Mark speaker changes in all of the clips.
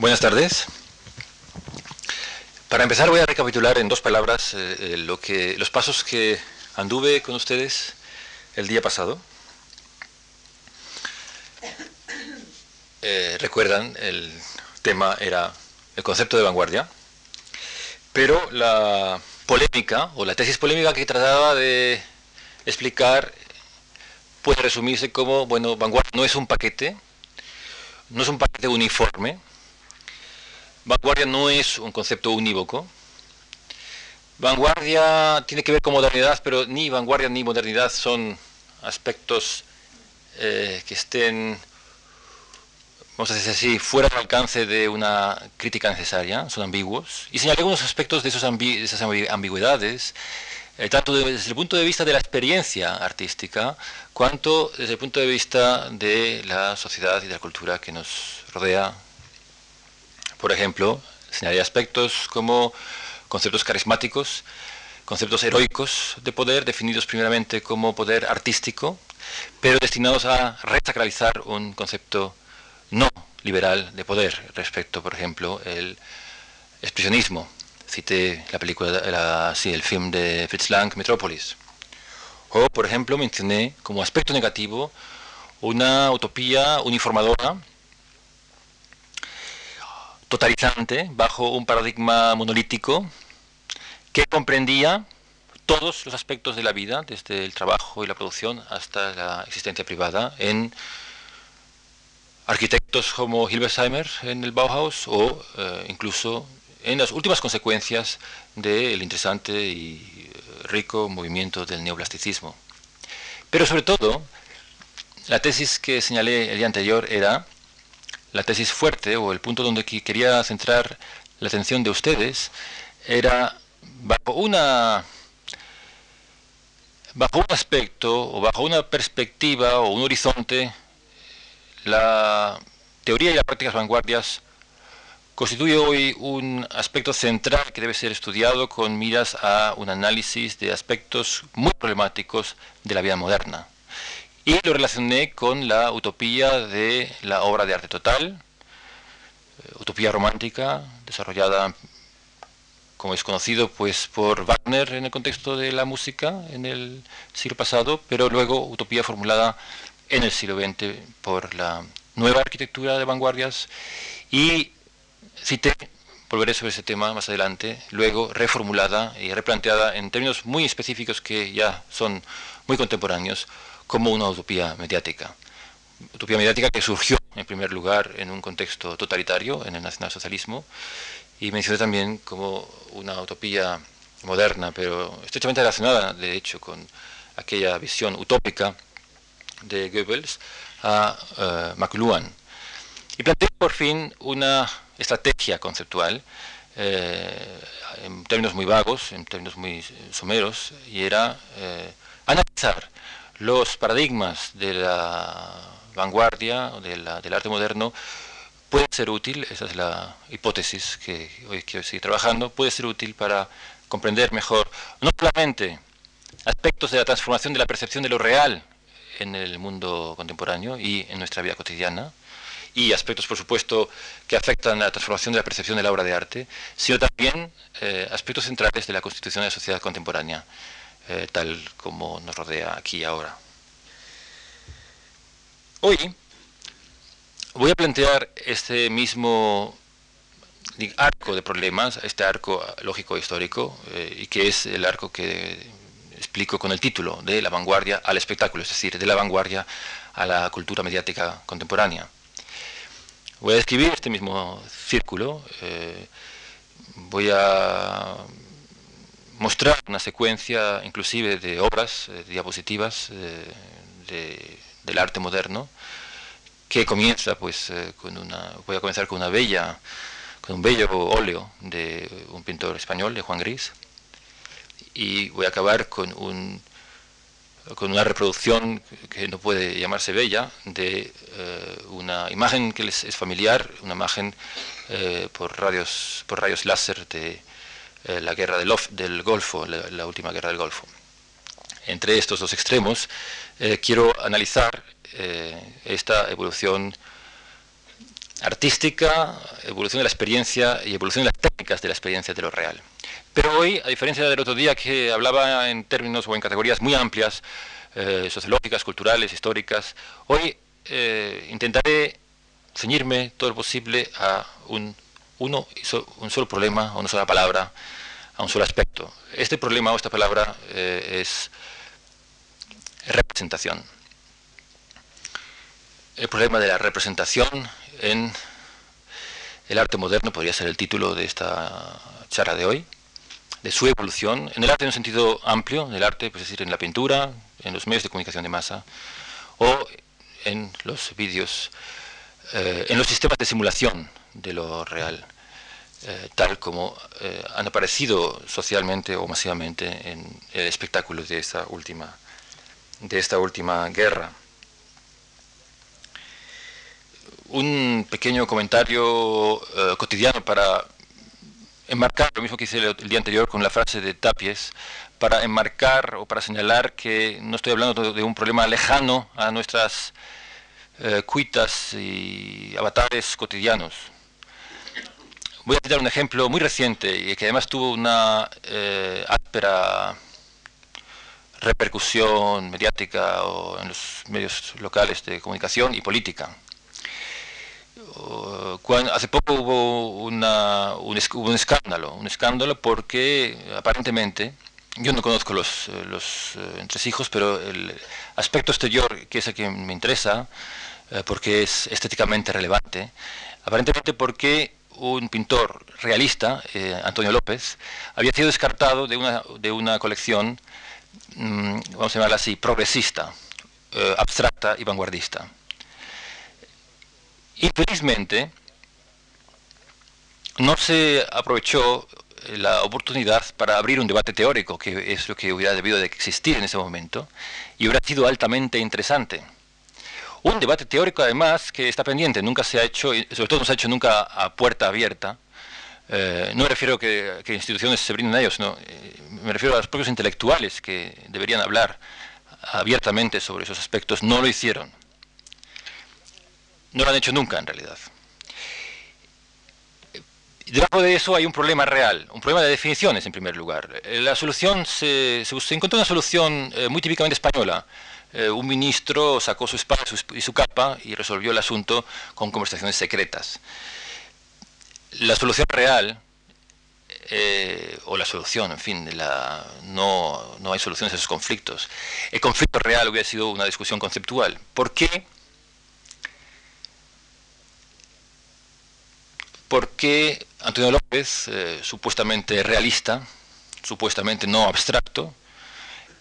Speaker 1: Buenas tardes. Para empezar voy a recapitular en dos palabras eh, eh, lo que, los pasos que anduve con ustedes el día pasado. Eh, recuerdan, el tema era el concepto de vanguardia, pero la polémica o la tesis polémica que trataba de explicar puede resumirse como, bueno, vanguardia no es un paquete, no es un paquete uniforme, Vanguardia no es un concepto unívoco. Vanguardia tiene que ver con modernidad, pero ni vanguardia ni modernidad son aspectos eh, que estén, vamos a decir así, fuera del alcance de una crítica necesaria, son ambiguos. Y señalé algunos aspectos de, esas ambigüedades, eh, tanto desde el punto de vista de la experiencia artística, cuanto desde el punto de vista de la sociedad y de la cultura que nos rodea por ejemplo, señalé aspectos como conceptos carismáticos, conceptos heroicos de poder, definidos primeramente como poder artístico, pero destinados a resacralizar un concepto no liberal de poder respecto, por ejemplo, el expresionismo. Cité la película, el film de Fritz Lang, Metrópolis. O, por ejemplo, mencioné como aspecto negativo una utopía uniformadora totalizante bajo un paradigma monolítico que comprendía todos los aspectos de la vida, desde el trabajo y la producción hasta la existencia privada, en arquitectos como Hilbersheimer en el Bauhaus o eh, incluso en las últimas consecuencias del interesante y rico movimiento del neoplasticismo. Pero sobre todo, la tesis que señalé el día anterior era la tesis fuerte o el punto donde quería centrar la atención de ustedes era bajo una bajo un aspecto o bajo una perspectiva o un horizonte la teoría y las prácticas vanguardias constituye hoy un aspecto central que debe ser estudiado con miras a un análisis de aspectos muy problemáticos de la vida moderna y lo relacioné con la utopía de la obra de arte total, eh, utopía romántica, desarrollada, como es conocido, pues por Wagner en el contexto de la música en el siglo pasado, pero luego utopía formulada en el siglo XX por la nueva arquitectura de vanguardias. Y cité, volveré sobre ese tema más adelante, luego reformulada y replanteada en términos muy específicos que ya son muy contemporáneos, como una utopía mediática. Utopía mediática que surgió en primer lugar en un contexto totalitario, en el nacionalsocialismo, y mencioné también como una utopía moderna, pero estrechamente relacionada, de hecho, con aquella visión utópica de Goebbels a uh, McLuhan. Y planteé por fin una estrategia conceptual eh, en términos muy vagos, en términos muy someros, y era eh, analizar los paradigmas de la vanguardia, de del arte moderno, puede ser útil, esa es la hipótesis que hoy quiero trabajando, puede ser útil para comprender mejor no solamente aspectos de la transformación de la percepción de lo real en el mundo contemporáneo y en nuestra vida cotidiana, y aspectos, por supuesto, que afectan a la transformación de la percepción de la obra de arte, sino también eh, aspectos centrales de la constitución de la sociedad contemporánea. Eh, tal como nos rodea aquí ahora. Hoy voy a plantear este mismo arco de problemas, este arco lógico histórico, eh, y que es el arco que explico con el título de la vanguardia al espectáculo, es decir, de la vanguardia a la cultura mediática contemporánea. Voy a describir este mismo círculo, eh, voy a mostrar una secuencia inclusive de obras, de diapositivas eh, del arte moderno, que comienza pues eh, con una, voy a comenzar con una bella, con un bello óleo de un pintor español, de Juan Gris, y voy a acabar con un con una reproducción que no puede llamarse bella de eh, una imagen que les es familiar, una imagen por radios por rayos láser de eh, la guerra del, del Golfo, la, última guerra del Golfo. Entre estos dos extremos, eh, quiero analizar eh, esta evolución artística, evolución de la experiencia y evolución de las técnicas de la experiencia de lo real. Pero hoy, a diferencia del otro día que hablaba en términos o en categorías muy amplias, eh, sociológicas, culturales, históricas, hoy eh, intentaré ceñirme todo lo posible a un, uno, un solo problema, una sola palabra, a un solo aspecto. Este problema o esta palabra eh, es representación. El problema de la representación en el arte moderno podría ser el título de esta charla de hoy, de su evolución, en el arte en un sentido amplio, en el arte, pues, es decir, en la pintura, en los medios de comunicación de masa, o en los vídeos, eh, en los sistemas de simulación de lo real, eh, tal como eh, han aparecido socialmente o masivamente en el espectáculo de esta última, de esta última guerra. Un pequeño comentario cotidiano para enmarcar lo mismo que hice el, día anterior con la frase de Tapies, para enmarcar o para señalar que no estoy hablando de un problema lejano a nuestras eh, cuitas y avatares cotidianos. Voy a citar un ejemplo muy reciente y que además tuvo una eh, áspera repercusión mediática o en los medios locales de comunicación y política. Hace poco hubo, un, un, escándalo, un escándalo porque aparentemente, yo no conozco los, los eh, entresijos, pero el aspecto exterior, que es el que me interesa, eh, porque es estéticamente relevante, aparentemente porque un pintor realista, Antonio López, había sido descartado de una, de una colección, mm, vamos a llamarla así, progresista, abstracta y vanguardista. Infelizmente, no se aprovechó la oportunidad para abrir un debate teórico, que es lo que hubiera debido de existir en ese momento, y hubiera sido altamente interesante. Un debate teórico, además, que está pendiente, nunca se ha hecho, sobre todo no se ha hecho nunca a puerta abierta. Eh, no me refiero a que, instituciones se brinden a ellos, sino, eh, me refiero a los propios intelectuales que deberían hablar abiertamente sobre esos aspectos, no lo hicieron. No lo han hecho nunca, en realidad. Debajo de eso hay un problema real, un problema de definiciones en primer lugar. Eh, la solución se, encontró una solución eh, muy típicamente española. Eh, un ministro sacó su espada y su capa y resolvió el asunto con conversaciones secretas. La solución real, o la solución, en fin, no, no hay soluciones a esos conflictos. El conflicto real hubiera sido una discusión conceptual. ¿Por qué? porque Antonio López, eh, supuestamente realista, supuestamente no abstracto,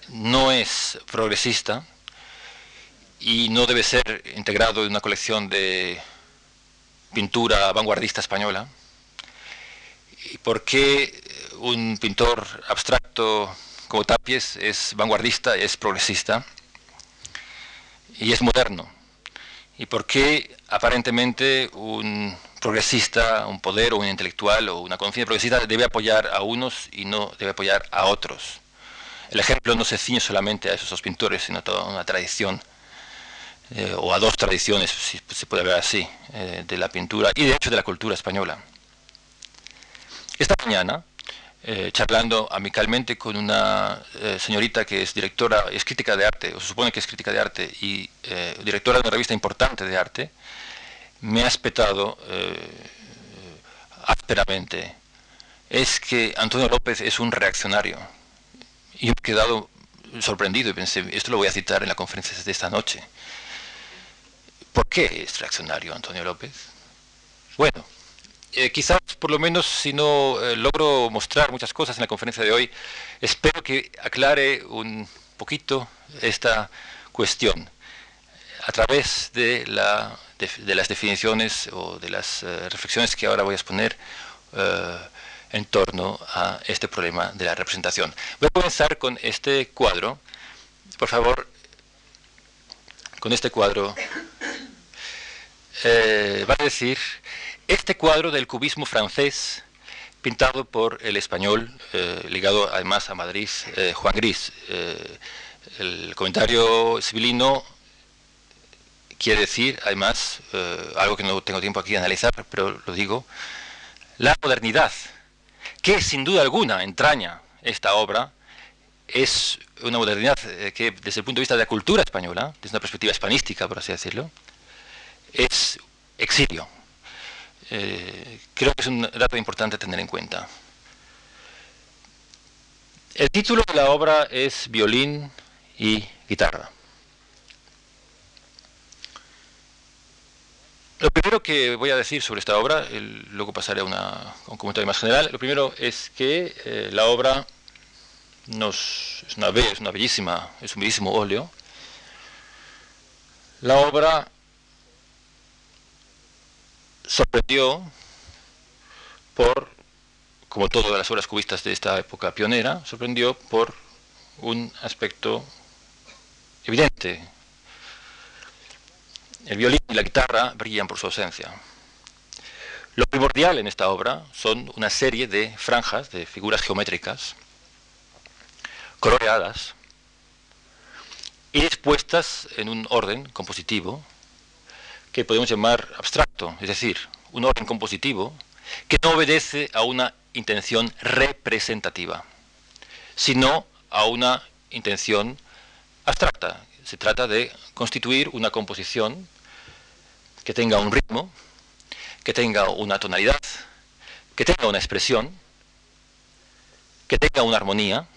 Speaker 1: no es progresista y no debe ser integrado en una colección de pintura vanguardista española. ¿Y por qué un pintor abstracto como Tapies es vanguardista, es progresista y es moderno? ¿Y por qué aparentemente un progresista, un poder o un intelectual o una conciencia progresista debe apoyar a unos y no debe apoyar a otros. El ejemplo no se ciñe solamente a esos dos pintores, sino a toda una tradición, eh, o a dos tradiciones, si se puede ver así, eh, de la pintura y de hecho de la cultura española. Esta mañana, eh, charlando amicalmente con una señorita que es directora, es crítica de arte, o se supone que es crítica de arte, y directora de una revista importante de arte, me ha espetado ásperamente es que Antonio López es un reaccionario. Y he quedado sorprendido y pensé, esto lo voy a citar en la conferencia de esta noche. ¿Por qué es reaccionario Antonio López? Bueno, eh, quizás por lo menos si no eh, logro mostrar muchas cosas en la conferencia de hoy, espero que aclare un poquito esta cuestión a través de la de, las definiciones o de las eh, reflexiones que ahora voy a exponer en torno a este problema de la representación. Voy a comenzar con este cuadro. Por favor, con este cuadro eh, va a decir, este cuadro del cubismo francés, pintado por el español, ligado además a Madrid, Juan Gris. el comentario civilino quiere decir, además, eh, algo que no tengo tiempo aquí de analizar, pero lo digo, la modernidad, que sin duda alguna entraña esta obra, es una modernidad eh, que desde el punto de vista de la cultura española, desde una perspectiva hispanística, por así decirlo, es exilio. Eh, creo que es un dato importante tener en cuenta. El título de la obra es Violín y guitarra. Lo primero que voy a decir sobre esta obra, luego pasaré a, un comentario más general, lo primero es que eh, la obra nos, es, una, es una bellísima, es un bellísimo óleo. La obra sorprendió por, como todas las obras cubistas de esta época pionera, sorprendió por un aspecto evidente. El violín y la guitarra brillan por su ausencia. Lo primordial en esta obra son una serie de franjas, de figuras geométricas, coloreadas y expuestas en un orden compositivo que podemos llamar abstracto, es decir, un orden compositivo que no obedece a una intención representativa, sino a una intención abstracta. Se trata de constituir una composición que tenga un ritmo, que tenga una tonalidad, que tenga una expresión, que tenga una armonía.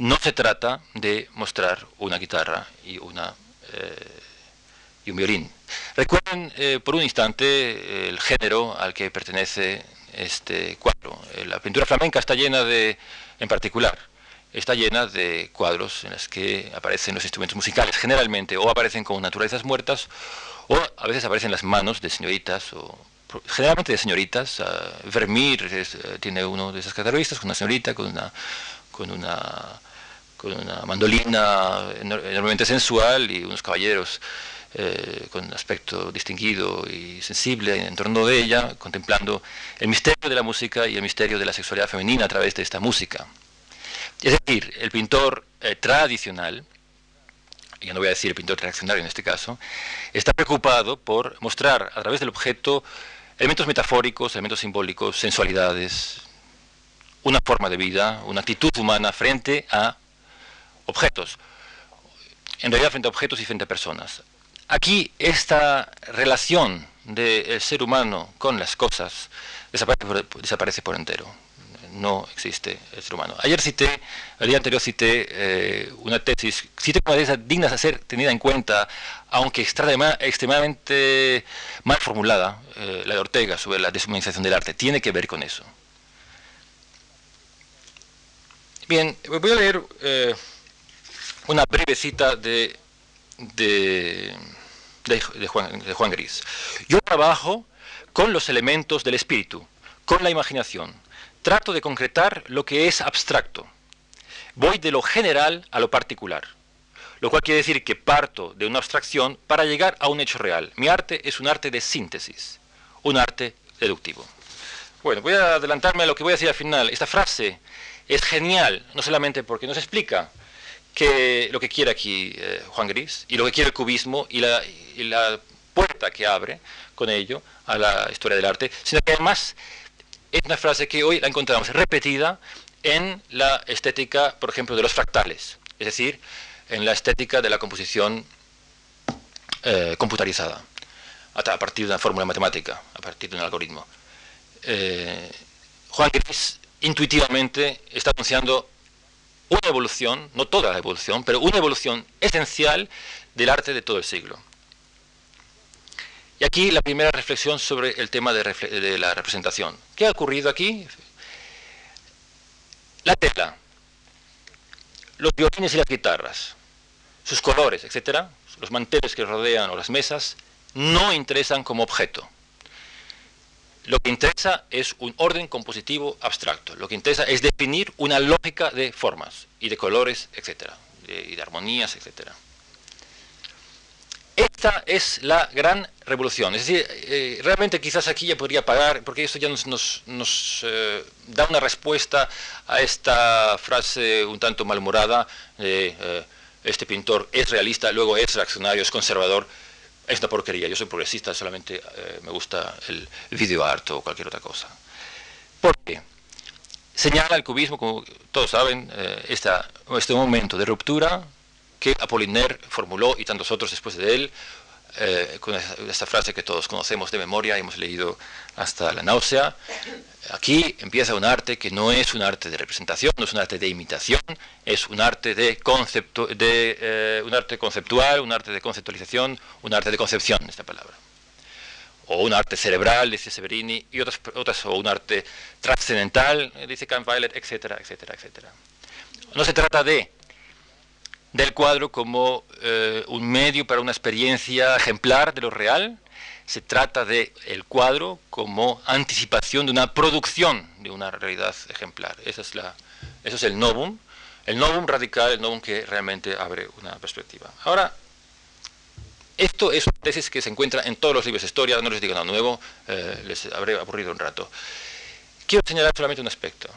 Speaker 1: No se trata de mostrar una guitarra y, una, eh, y un violín. Recuerden eh, por un instante eh, el género al que pertenece este cuadro. la pintura flamenca está llena de, en particular, está llena de cuadros en los que aparecen los instrumentos musicales, generalmente o aparecen con naturalezas muertas o a veces aparecen las manos de señoritas o generalmente de señoritas. Vermeer eh, tiene uno de esas con una señorita, con una, con una, con una mandolina enormemente sensual y unos caballeros eh, con aspecto distinguido y sensible en torno de ella, contemplando el misterio de la música y el misterio de la sexualidad femenina a través de esta música. Es decir, el pintor eh, tradicional, ya no voy a decir el pintor reaccionario en este caso, está preocupado por mostrar a través del objeto elementos metafóricos, elementos simbólicos, sensualidades, una forma de vida, una actitud humana frente a objetos. En realidad frente a objetos y frente a personas. Aquí esta relación del ser humano con las cosas desaparece por entero no existe el ser humano. Ayer cité, el día anterior cité eh, una tesis, cité como de esas dignas de ser tenida en cuenta, aunque extremadamente mal formulada, eh, la de Ortega sobre la deshumanización del arte, tiene que ver con eso. Bien, voy a leer eh, una breve cita de, de, Juan, de Juan Gris. Yo trabajo con los elementos del espíritu, con la imaginación, trato de concretar lo que es abstracto. Voy de lo general a lo particular, lo cual quiere decir que parto de una abstracción para llegar a un hecho real. Mi arte es un arte de síntesis, un arte deductivo. Bueno, voy a adelantarme a lo que voy a decir al final. Esta frase es genial, no solamente porque nos explica que lo que quiere aquí eh, Juan Gris y lo que quiere el cubismo y la, puerta que abre con ello a la historia del arte, sino que además es una frase que hoy la encontramos repetida en la estética, por ejemplo, de los fractales, es decir, en la estética de la composición eh, computarizada, a partir de una fórmula matemática, a partir de un algoritmo. Eh, Juan Gris intuitivamente está anunciando una evolución, no toda la evolución, pero una evolución esencial del arte de todo el siglo. Y aquí la primera reflexión sobre el tema de, la representación. ¿Qué ha ocurrido aquí? La tela, los violines y las guitarras, sus colores, etcétera, los manteles que rodean o las mesas, no interesan como objeto. Lo que interesa es un orden compositivo abstracto. Lo que interesa es definir una lógica de formas y de colores, etcétera, y de armonías, etcétera. Esta es la gran revolución. Es decir, eh, realmente quizás aquí ya podría parar, porque esto ya nos, eh, da una respuesta a esta frase un tanto malhumorada, eh, este pintor es realista, luego es reaccionario, es conservador. Es una porquería. Yo soy progresista, solamente eh, me gusta el video art o cualquier otra cosa. ¿Por qué? Señala el cubismo, como todos saben, eh, este momento de ruptura que Apollinaire formuló y tantos otros después de él, eh, con esta frase que todos conocemos de memoria, hemos leído hasta la náusea. Aquí empieza un arte que no es un arte de representación, no es un arte de imitación, es un arte, de, concepto, de eh, un arte conceptual, un arte de conceptualización, un arte de concepción, esta palabra. O un arte cerebral, dice Severini, y otras, otras o un arte trascendental, dice Kahnweiler, etcétera, etcétera, etcétera. No se trata de del cuadro como eh, un medio para una experiencia ejemplar de lo real. Se trata de el cuadro como anticipación de una producción de una realidad ejemplar. Esa es la, eso es el novum, el novum radical, el novum que realmente abre una perspectiva. Ahora, esto es una tesis que se encuentra en todos los libros de historia, no les digo nada nuevo, eh, les habré aburrido un rato. Quiero señalar solamente un aspecto.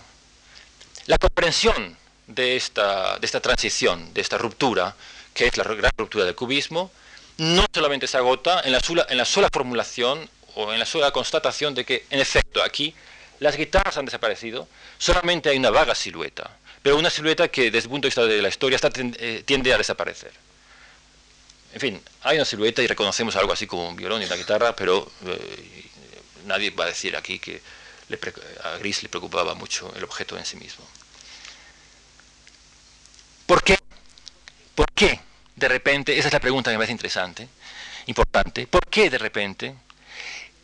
Speaker 1: La comprensión de esta, de esta transición, de esta ruptura, que es la gran ruptura del cubismo, no solamente se agota en la, sola, en la sola formulación o en la sola constatación de que, en efecto, aquí las guitarras han desaparecido, solamente hay una vaga silueta, pero una silueta que desde el punto de vista de la historia está, eh, tiende a desaparecer. En fin, hay una silueta y reconocemos algo así como un violón y una guitarra, pero eh, nadie va a decir aquí que a Gris le preocupaba mucho el objeto en sí mismo. ¿Por qué? ¿Por qué de repente, esa es la pregunta que me parece interesante, importante, ¿por qué de repente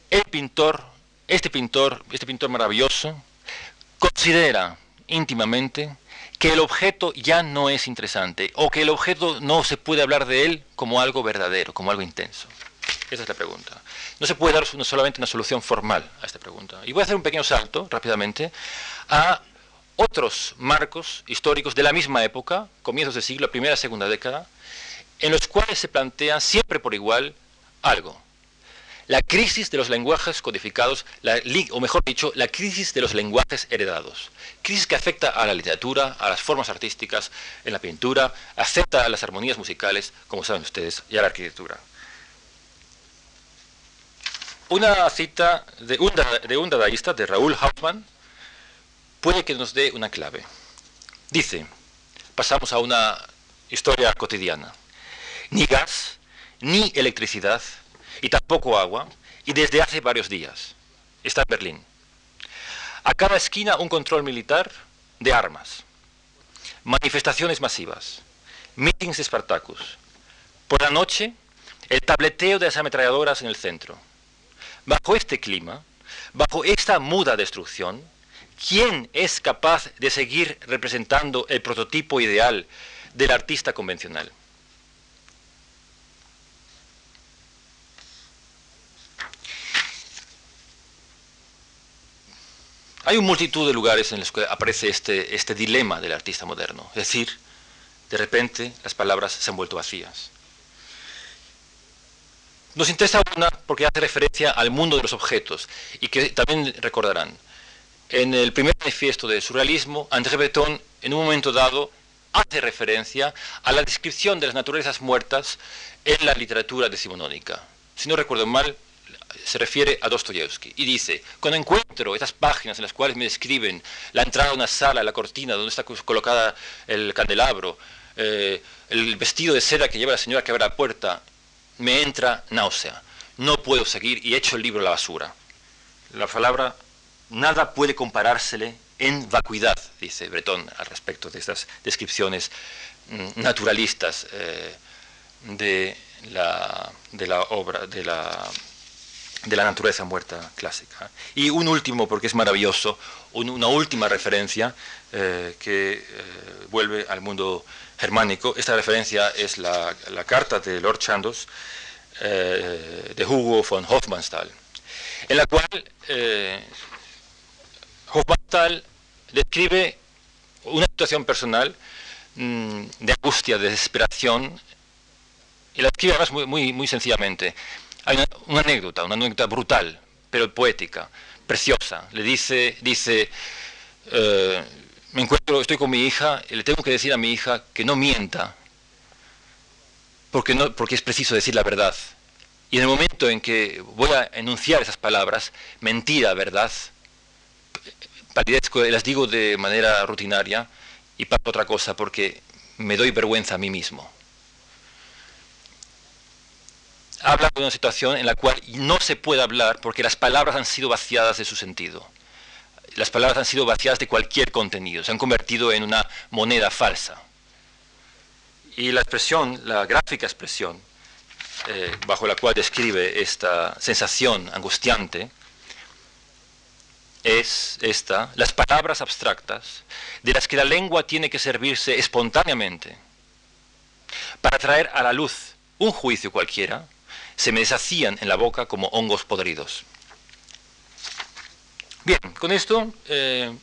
Speaker 1: el pintor, este pintor, este pintor maravilloso, considera íntimamente que el objeto ya no es interesante o que el objeto no se puede hablar de él como algo verdadero, como algo intenso? Esa es la pregunta. No se puede dar solamente una solución formal a esta pregunta. Y voy a hacer un pequeño salto rápidamente a otros marcos históricos de la misma época, comienzos de siglo, primera, segunda década, en los cuales se plantea siempre por igual algo. La crisis de los lenguajes codificados, o mejor dicho, la crisis de los lenguajes heredados. Crisis que afecta a la literatura, a las formas artísticas, en la pintura, afecta a las armonías musicales, como saben ustedes, y a la arquitectura. Una cita de un, dadaísta, de Raúl Hoffman, puede que nos dé una clave. Dice, pasamos a una historia cotidiana. Ni gas, ni electricidad, y tampoco agua, y desde hace varios días. Está en Berlín. A cada esquina un control militar de armas. Manifestaciones masivas. Meetings de Spartacus. Por la noche, el tableteo de las ametralladoras en el centro. Bajo este clima, bajo esta muda destrucción, ¿Quién es capaz de seguir representando el prototipo ideal del artista convencional? Hay una multitud de lugares en los que aparece este, este dilema del artista moderno. Es decir, de repente las palabras se han vuelto vacías. Nos interesa una porque hace referencia al mundo de los objetos y que también recordarán en el primer manifiesto de surrealismo, André Breton, en un momento dado, hace referencia a la descripción de las naturalezas muertas en la literatura decimonónica. Si no recuerdo mal, se refiere a Dostoyevsky y dice, cuando encuentro estas páginas en las cuales me describen la entrada a una sala, la cortina donde está colocada el candelabro, eh, el vestido de seda que lleva la señora que abre la puerta, me entra náusea. No puedo seguir y echo el libro a la basura. La palabra nada puede comparársele en vacuidad, dice Breton al respecto de estas descripciones mm, naturalistas eh, de, la, de, la, obra, de la, de la naturaleza muerta clásica. Y un último, porque es maravilloso, una última referencia eh, que eh, vuelve al mundo germánico. Esta referencia es la, la carta de Lord Chandos de Hugo von Hofmannsthal, en la cual Hofmannsthal describe una situación personal mm, de angustia, de desesperación, y la describe además muy, muy, sencillamente. Hay una, anécdota, una anécdota brutal, pero poética, preciosa. Le dice, dice eh, me encuentro, estoy con mi hija, y le tengo que decir a mi hija que no mienta, porque, no, porque es preciso decir la verdad. Y en el momento en que voy a enunciar esas palabras, mentira, verdad, palidezco, las digo de manera rutinaria y paso otra cosa porque me doy vergüenza a mí mismo. Habla de una situación en la cual no se puede hablar porque las palabras han sido vaciadas de su sentido. Las palabras han sido vaciadas de cualquier contenido, se han convertido en una moneda falsa. Y la expresión, la gráfica expresión, eh, bajo la cual describe esta sensación angustiante, es esta, las palabras abstractas, de las que la lengua tiene que servirse espontáneamente para traer a la luz un juicio cualquiera, se me deshacían en la boca como hongos podridos. Bien, con esto eh,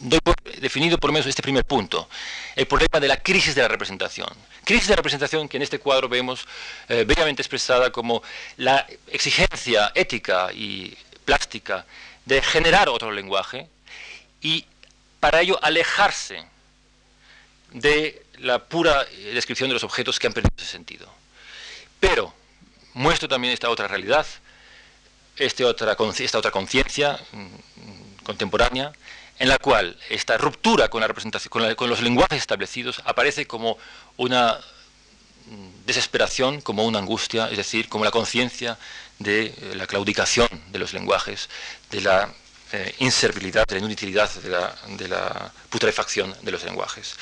Speaker 1: doy por definido por lo menos este primer punto, el problema de la crisis de la representación. Crisis de representación que en este cuadro vemos eh, bellamente expresada como la exigencia ética y plástica de generar otro lenguaje y para ello alejarse de la pura descripción de los objetos que han perdido ese sentido. Pero muestro también esta otra realidad, este otra, esta otra conciencia mm, contemporánea, en la cual esta ruptura con la representación, con, los lenguajes establecidos aparece como una mm, desesperación, como una angustia, es decir, como la conciencia de eh, la claudicación de los lenguajes, de la eh, inservilidad, de la inutilidad, de la, putrefacción de los lenguajes.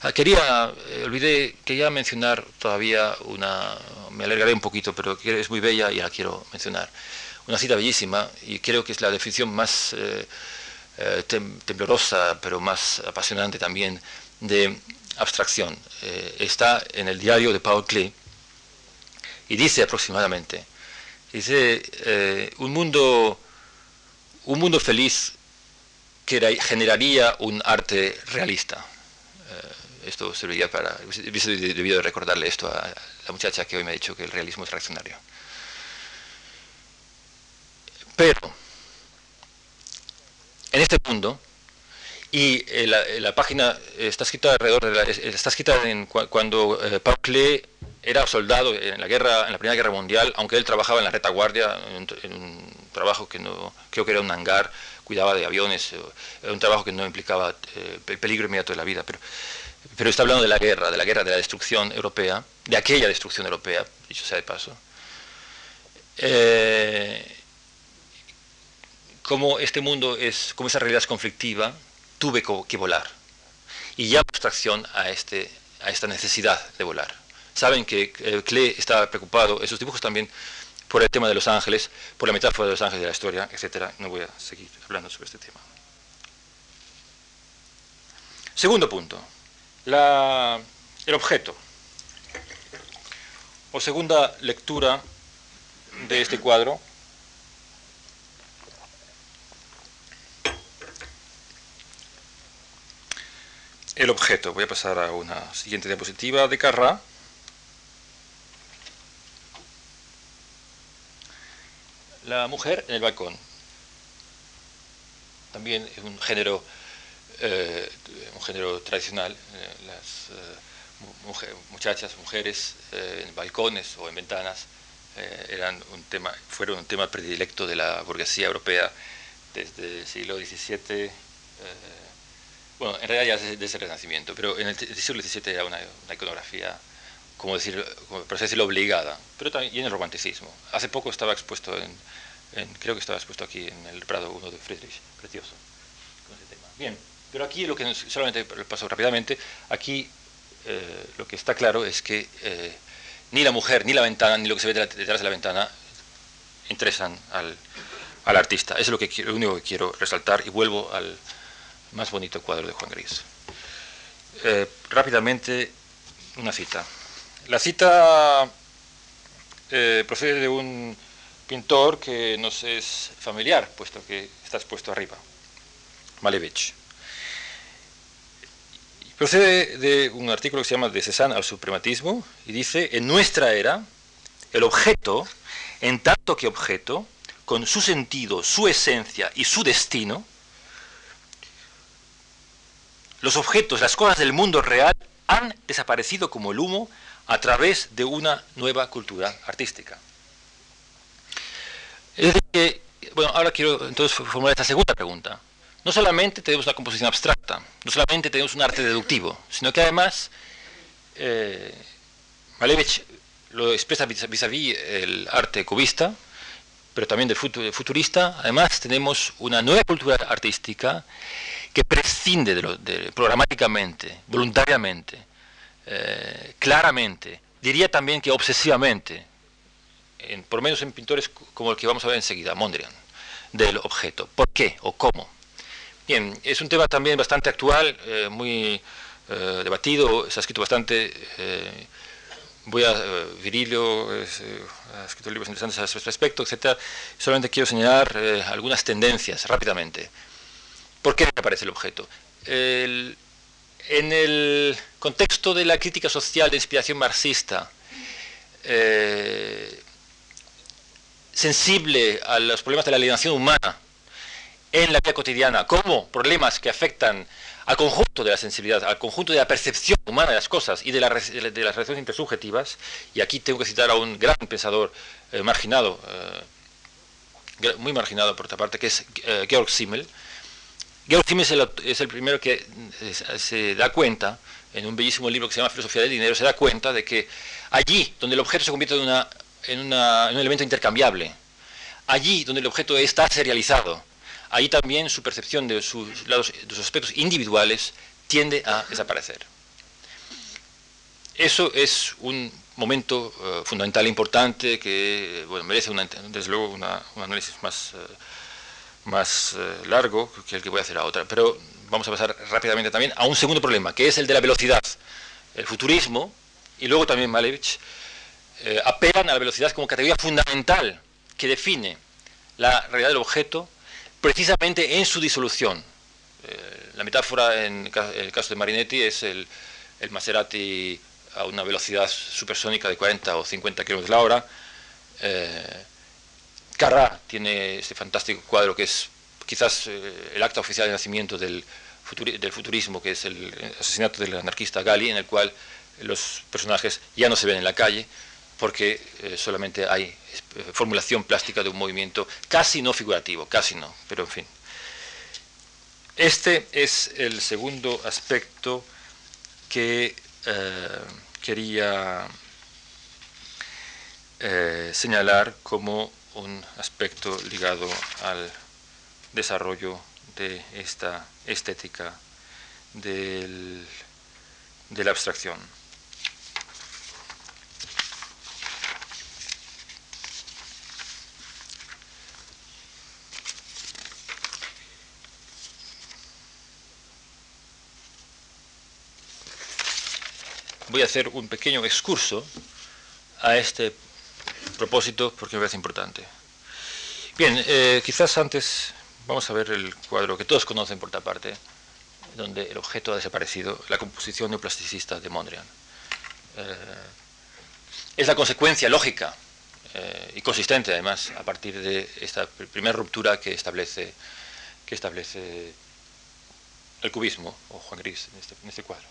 Speaker 1: Ah, quería, eh, olvidé, quería mencionar todavía una, me alargaré un poquito, pero es muy bella y la quiero mencionar. Una cita bellísima y creo que es la definición más eh, temblorosa, pero más apasionante también, de abstracción. Está en el diario de Paul Klee y dice aproximadamente, dice, eh, un, mundo, un mundo feliz que generaría un arte realista. esto serviría para, hubiese debido recordarle esto a la muchacha que hoy me ha dicho que el realismo es reaccionario. Pero, en este mundo, y eh, eh, la, página está escrita alrededor de la, está escrita en, cuando eh, era soldado en la guerra en la primera guerra mundial aunque él trabajaba en la retaguardia en, un trabajo que no creo que era un hangar cuidaba de aviones era un trabajo que no implicaba el peligro inmediato de la vida pero está hablando de la guerra de la guerra de la destrucción europea de aquella destrucción europea dicho sea de paso como este mundo es, como esa realidad es conflictiva, tuve que volar. Y ya abstracción a, este, a esta necesidad de volar. Saben que eh, Klee estaba preocupado, esos dibujos también, por el tema de los ángeles, por la metáfora de los ángeles de la historia, etc. No voy a seguir hablando sobre este tema. Segundo punto, el objeto. O segunda lectura de este cuadro, el objeto. Voy a pasar a una siguiente diapositiva de Carra. La mujer en el balcón. También es un género, eh, un género tradicional. Eh, las eh, muchachas, mujeres en balcones o en ventanas eran un tema, fueron un tema predilecto de la burguesía europea desde el siglo XVII bueno, en realidad ya desde, el Renacimiento, pero en el, siglo XVII era una, iconografía, como decir, por obligada, pero también en el romanticismo. Hace poco estaba expuesto en, creo que estaba expuesto aquí en el Prado 1 de Friedrich, precioso, con ese tema. Bien, pero aquí lo que solamente paso rápidamente, aquí eh, lo que está claro es que eh, ni la mujer, ni la ventana, ni lo que se ve detrás de la ventana interesan al, artista. Eso es lo, que, lo único que quiero resaltar y vuelvo al más bonito cuadro de Juan Gris. Eh, rápidamente, una cita. La cita eh, procede de un pintor que nos es familiar, puesto que está expuesto arriba, Malevich. Procede de un artículo que se llama De Cézanne al suprematismo y dice, en nuestra era, el objeto, en tanto que objeto, con su sentido, su esencia y su destino, los objetos, las cosas del mundo real han desaparecido como el humo a través de una nueva cultura artística. Es decir, que, bueno, ahora quiero entonces formular esta segunda pregunta. No solamente tenemos una composición abstracta, no solamente tenemos un arte deductivo, sino que además eh, Malevich lo expresa vis-à-vis el arte cubista, pero también del futurista. Además tenemos una nueva cultura artística que prescinde de programáticamente, voluntariamente, eh, claramente, diría también que obsesivamente, en, por menos en pintores como el que vamos a ver enseguida, Mondrian, del objeto. ¿Por qué o cómo? Bien, es un tema también bastante actual, eh, muy eh, debatido, se ha escrito bastante, voy a, Virilio ha escrito libros interesantes a ese respecto, etc. Solamente quiero señalar algunas tendencias rápidamente. ¿Por qué aparece el objeto? En el contexto de la crítica social de inspiración marxista, sensible a los problemas de la alienación humana, en la vida cotidiana como problemas que afectan al conjunto de la sensibilidad, al conjunto de la percepción humana de las cosas y de, las relaciones intersubjetivas, y aquí tengo que citar a un gran pensador eh, marginado, eh, muy marginado por otra parte, que es eh, Georg Simmel. Simmel es el, primero que se da cuenta, en un bellísimo libro que se llama Filosofía del Dinero, se da cuenta de que allí donde el objeto se convierte en, una, un elemento intercambiable, allí donde el objeto está serializado, ahí también su percepción de sus, aspectos individuales tiende a desaparecer. Eso es un momento eh, fundamental e importante que bueno, merece desde luego un análisis más, eh, más eh, largo que el que voy a hacer ahora. Pero vamos a pasar rápidamente también a un segundo problema, que es el de la velocidad. El futurismo y luego también Malevich apelan a la velocidad como categoría fundamental que define la realidad del objeto precisamente en su disolución. Eh, la metáfora en el caso de Marinetti es el, Maserati a una velocidad supersónica de 40 o 50 km la hora. Eh, Carrá tiene este fantástico cuadro que es quizás eh, el acta oficial de nacimiento del, futurismo, que es el asesinato del anarquista Gali, en el cual los personajes ya no se ven en la calle, porque eh, solamente hay eh, formulación plástica de un movimiento casi no figurativo, casi no, pero en fin. Este es el segundo aspecto que eh, quería señalar como un aspecto ligado al desarrollo de esta estética de la abstracción. voy a hacer un pequeño excurso a este propósito porque me parece importante. Bien, eh, quizás antes vamos a ver el cuadro que todos conocen por otra parte, donde el objeto ha desaparecido, la composición neoplasticista de Mondrian. Eh, es la consecuencia lógica eh, y consistente, además, a partir de esta primera ruptura que establece, que establece el cubismo, o Juan Gris, en este, en este cuadro.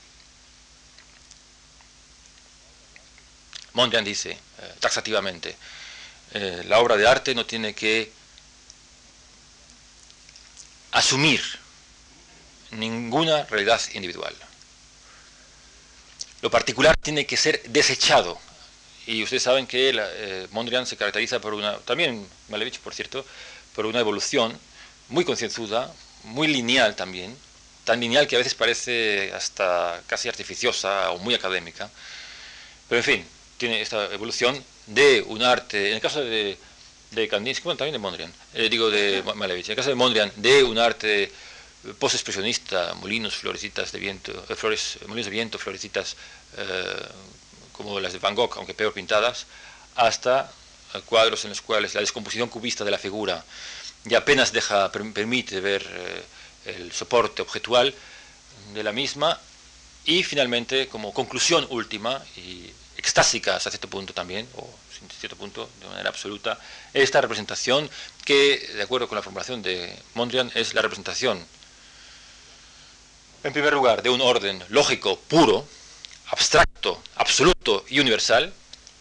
Speaker 1: Mondrian dice eh, taxativamente, eh, la obra de arte no tiene que asumir ninguna realidad individual. Lo particular tiene que ser desechado. Y ustedes saben que eh, Mondrian se caracteriza por una, también Malevich por cierto, por una evolución muy concienzuda, muy lineal también, tan lineal que a veces parece hasta casi artificiosa o muy académica. Pero en fin, tiene esta evolución de un arte, en el caso de, de Kandinsky, bueno, también de Mondrian, eh, digo de Malevich, en el caso de Mondrian, de un arte post-expresionista, molinos, florecitas de viento, eh, flores, molinos de viento, florecitas eh, como las de Van Gogh, aunque peor pintadas, hasta cuadros en los cuales la descomposición cubista de la figura ya apenas deja, permite ver el soporte objetual de la misma y finalmente como conclusión última y extásica hasta cierto punto también, o sin cierto punto, de manera absoluta, esta representación que, de acuerdo con la formulación de Mondrian, es la representación, en primer lugar, de un orden lógico puro, abstracto, absoluto y universal,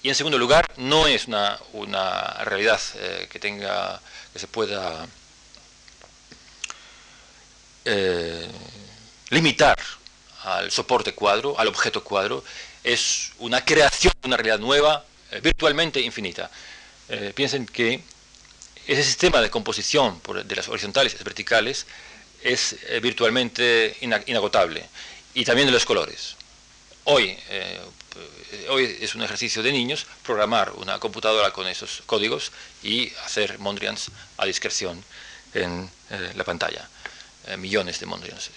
Speaker 1: y en segundo lugar, no es una, realidad eh, que tenga, que se pueda eh, limitar al soporte cuadro, al objeto cuadro, es una creación de una realidad nueva, eh, virtualmente infinita. piensen que ese sistema de composición de las horizontales y verticales es virtualmente inagotable, y también de los colores. Hoy, eh, hoy es un ejercicio de niños programar una computadora con esos códigos y hacer Mondrians a discreción en eh, la pantalla. Eh, millones de Mondrians.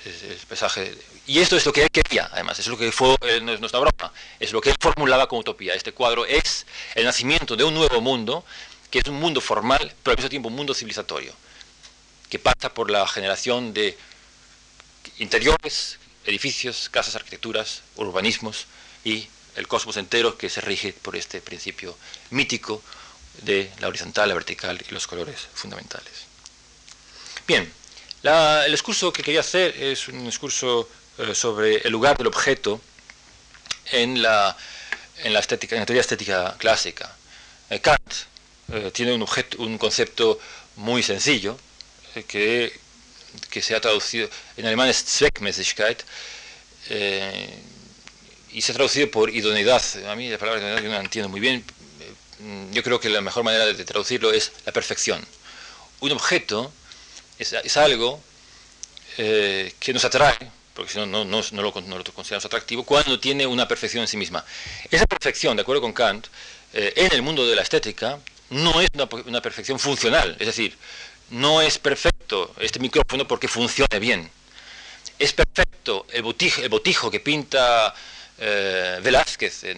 Speaker 1: Y esto es lo que él quería, además, es lo que fue nuestra broma, es lo que él formulaba como utopía. Este cuadro es el nacimiento de un nuevo mundo, que es un mundo formal, pero al mismo tiempo un mundo civilizatorio, que pasa por la generación de interiores, edificios, casas, arquitecturas, urbanismos y el cosmos entero que se rige por este principio mítico de la horizontal, la vertical y los colores fundamentales. Bien, el discurso que quería hacer es un discurso eh, sobre el lugar del objeto en la, en la, estética, en la teoría estética clásica. Eh, Kant eh, tiene un, objeto, un concepto muy sencillo que, que se ha traducido en alemán es Zweckmäßigkeit, y se ha traducido por idoneidad. A mí la palabra idoneidad yo no la entiendo muy bien. Mm, yo creo que la mejor manera de traducirlo es la perfección. Un objeto es, algo eh, que nos atrae, porque si no, no, lo, consideramos atractivo, cuando tiene una perfección en sí misma. Esa perfección, de acuerdo con Kant, eh, en el mundo de la estética, no es una, perfección funcional. Es decir, no es perfecto este micrófono porque funcione bien. Es perfecto el botijo, que pinta eh, Velázquez, en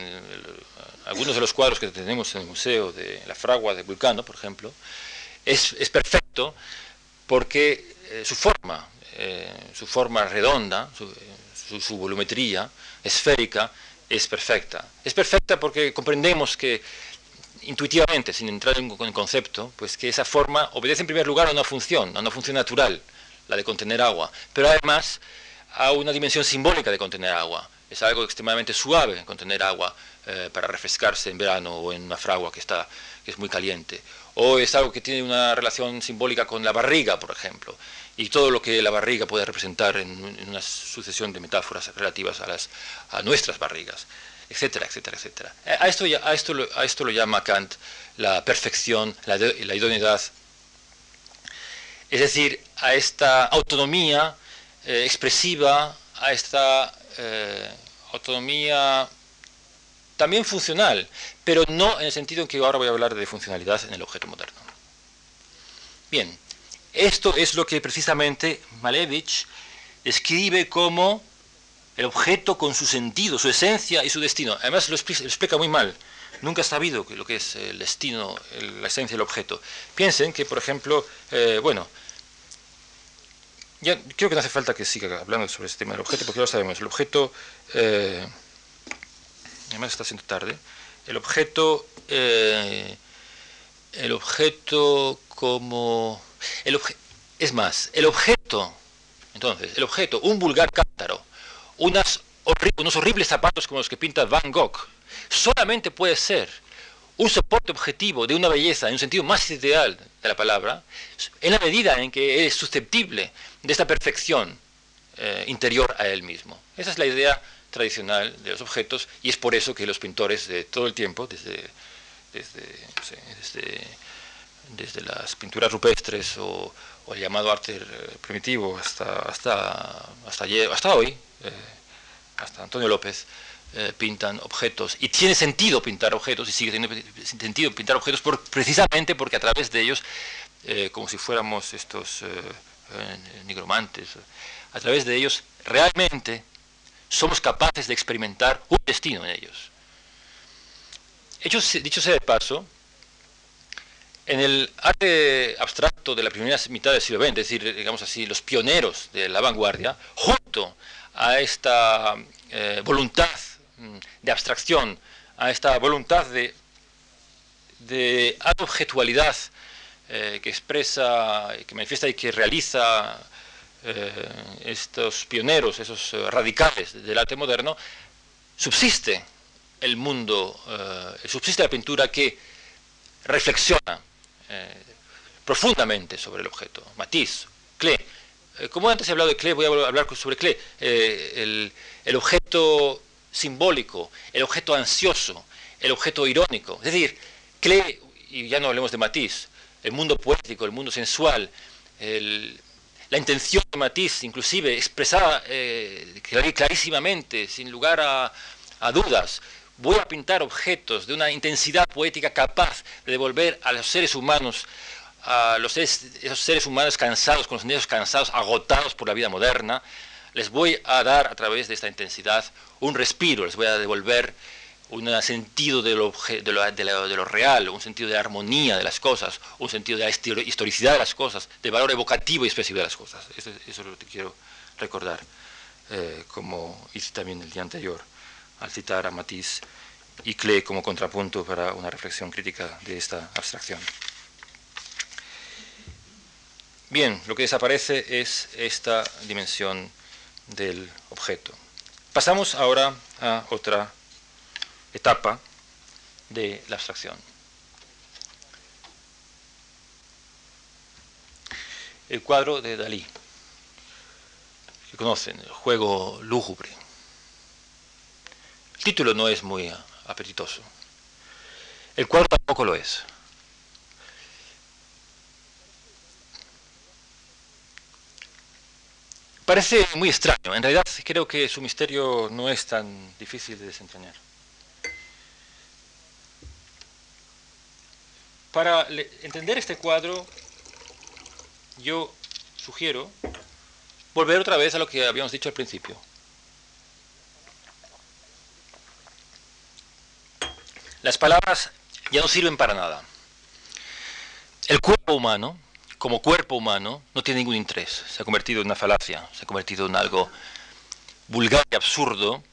Speaker 1: algunos de los cuadros que tenemos en el Museo de la Fragua de Vulcano, por ejemplo, es, perfecto porque eh, su forma, eh, su forma redonda, su, volumetría esférica, es perfecta. Es perfecta porque comprendemos que intuitivamente, sin entrar en el concepto, pues que esa forma obedece en primer lugar a una función, a una función natural, la de contener agua, pero además a una dimensión simbólica de contener agua es algo extremadamente suave contener agua eh, para refrescarse en verano o en una fragua que, está, es muy caliente. O es algo que tiene una relación simbólica con la barriga, por ejemplo, y todo lo que la barriga puede representar en, una sucesión de metáforas relativas a, las, a nuestras barrigas, etcétera, etcétera, etcétera. A esto, a, esto, a esto lo llama Kant la perfección, la, la idoneidad, es decir, a esta autonomía eh, expresiva, a esta eh, autonomía también funcional, pero no en el sentido en que ahora voy a hablar de funcionalidad en el objeto moderno. Bien, esto es lo que precisamente Malevich describe como el objeto con su sentido, su esencia y su destino. Además lo explica, muy mal. Nunca ha sabido lo que es el destino, la esencia del objeto. Piensen que, por ejemplo, eh, bueno, creo que no hace falta que siga hablando sobre este tema del objeto, porque ya lo sabemos. El objeto, eh, además está siendo tarde, el objeto, eh, el objeto como, el es más, el objeto, entonces, el objeto, un vulgar cántaro, unas unos horribles zapatos como los que pinta Van Gogh, solamente puede ser un soporte objetivo de una belleza en un sentido más ideal de la palabra, en la medida en que es susceptible de esta perfección eh, interior a él mismo. Esa es la idea tradicional de los objetos y es por eso que los pintores de todo el tiempo, desde, desde, desde, las pinturas rupestres o, el llamado arte eh, primitivo hasta, hasta, hasta, hasta hoy, eh, hasta Antonio López, pintan objetos. Y tiene sentido pintar objetos y sigue teniendo sentido pintar objetos por, precisamente porque a través de ellos, como si fuéramos estos eh, nigromantes, a través de ellos, realmente somos capaces de experimentar un destino en ellos. dicho sea de paso, en el arte abstracto de la primera mitad del siglo XX, es decir, digamos así, los pioneros de la vanguardia, junto a esta eh, voluntad mm, de abstracción, a esta voluntad de, de objetualidad eh, que expresa, que manifiesta y que realiza eh, estos pioneros, esos eh, radicales del arte moderno, subsiste el mundo, eh, subsiste la pintura que reflexiona profundamente sobre el objeto. Matisse, Klee. Como antes he hablado de Klee, voy a hablar sobre Klee. El, el, objeto simbólico, el objeto ansioso, el objeto irónico. Es decir, Klee, y ya no hablemos de Matisse, el mundo poético, el mundo sensual, el, la intención de Matisse, inclusive expresada eh, clarísimamente, sin lugar a, dudas. Voy a pintar objetos de una intensidad poética capaz de devolver a los seres humanos, a los esos seres humanos cansados, con los sentidos cansados, agotados por la vida moderna, les voy a dar a través de esta intensidad un respiro, les voy a devolver un sentido de lo, de, lo, real, un sentido de armonía de las cosas, un sentido de la historicidad de las cosas, de valor evocativo y expresivo de las cosas. Eso, es lo que quiero recordar, eh, como hice también el día anterior, al citar a Matisse y Klee como contrapunto para una reflexión crítica de esta abstracción. Bien, lo que desaparece es esta dimensión del objeto. Pasamos ahora a otra etapa de la abstracción. El cuadro de Dalí, que conocen, el juego lúgubre. El título no es muy apetitoso. El cuadro tampoco lo es. Parece muy extraño. En realidad creo que su misterio no es tan difícil de desentrañar. Para entender este cuadro, yo sugiero volver otra vez a lo que habíamos dicho al principio. Las palabras ya no sirven para nada. El cuerpo humano, como cuerpo humano, no tiene ningún interés. Se ha convertido en una falacia, se ha convertido en algo vulgar y absurdo,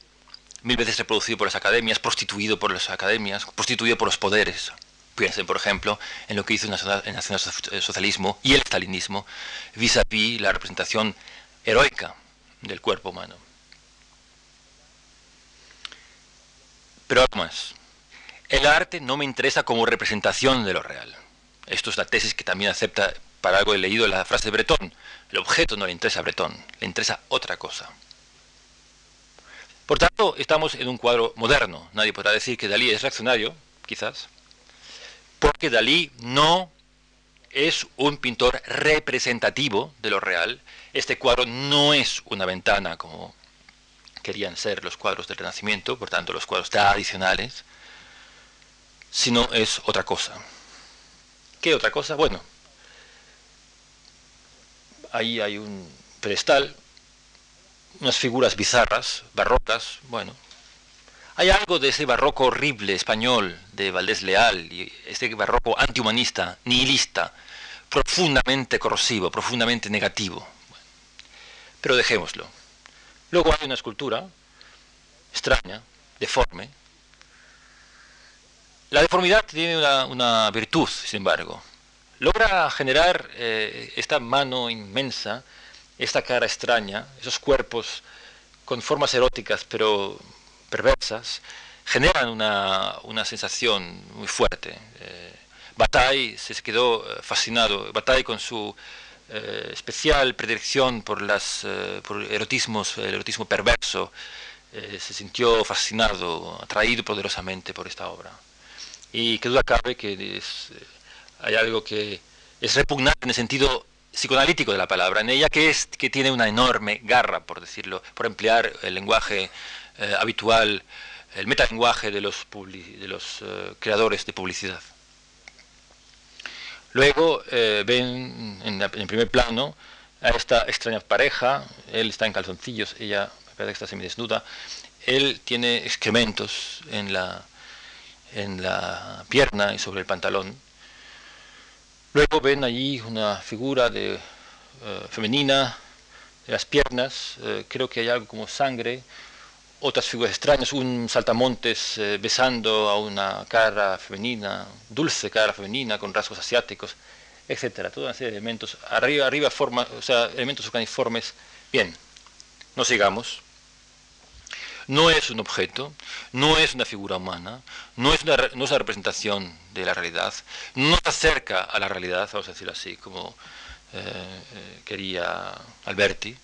Speaker 1: mil veces reproducido por las academias, prostituido por las academias, prostituido por los poderes. Piensen, por ejemplo, en lo que hizo el nacionalsocialismo y el stalinismo vis a vis la representación heroica del cuerpo humano. Pero además, el arte no me interesa como representación de lo real. Esto es la tesis que también acepta, para algo he leído la frase de Breton. El objeto no le interesa a Breton, le interesa otra cosa. Por tanto, estamos en un cuadro moderno. Nadie podrá decir que Dalí es reaccionario, quizás, porque Dalí no es un pintor representativo de lo real. Este cuadro no es una ventana como querían ser los cuadros del Renacimiento, por tanto los cuadros tradicionales, sino es otra cosa. ¿Qué otra cosa? Bueno, ahí hay un pedestal, unas figuras bizarras, barrocas, bueno, hay algo de ese barroco horrible español de Valdés Leal, y este barroco antihumanista, nihilista, profundamente corrosivo, profundamente negativo. Pero dejémoslo. Luego hay una escultura extraña, deforme. La deformidad tiene una, virtud, sin embargo. Logra generar eh, esta mano inmensa, esta cara extraña, esos cuerpos con formas eróticas, pero perversas, generan una, sensación muy fuerte. Eh, Bataille se quedó eh, fascinado, Bataille con su eh, especial predilección por, las, por erotismos, el erotismo perverso, se sintió fascinado, atraído poderosamente por esta obra. Y que duda cabe que hay algo que es repugnante en el sentido psicoanalítico de la palabra, en ella que, es, que tiene una enorme garra, por decirlo, por emplear el lenguaje eh, habitual, el metalenguaje de los, de los eh, creadores de publicidad. Luego eh, ven en, el primer plano a esta extraña pareja, él está en calzoncillos, ella me parece que está semidesnuda, él tiene excrementos en la, en la pierna y sobre el pantalón. Luego ven allí una figura femenina de las piernas, creo que hay algo como sangre, otras figuras extrañas, un saltamontes eh, besando a una cara femenina, dulce cara femenina con rasgos asiáticos, etcétera, toda una serie de elementos, arriba, arriba forma, o sea, elementos organiformes. Bien, no sigamos. no es un objeto, no es una figura humana, no es una, no es una representación de la realidad, no se acerca a la realidad, vamos a decirlo así, como eh, eh, quería Alberti,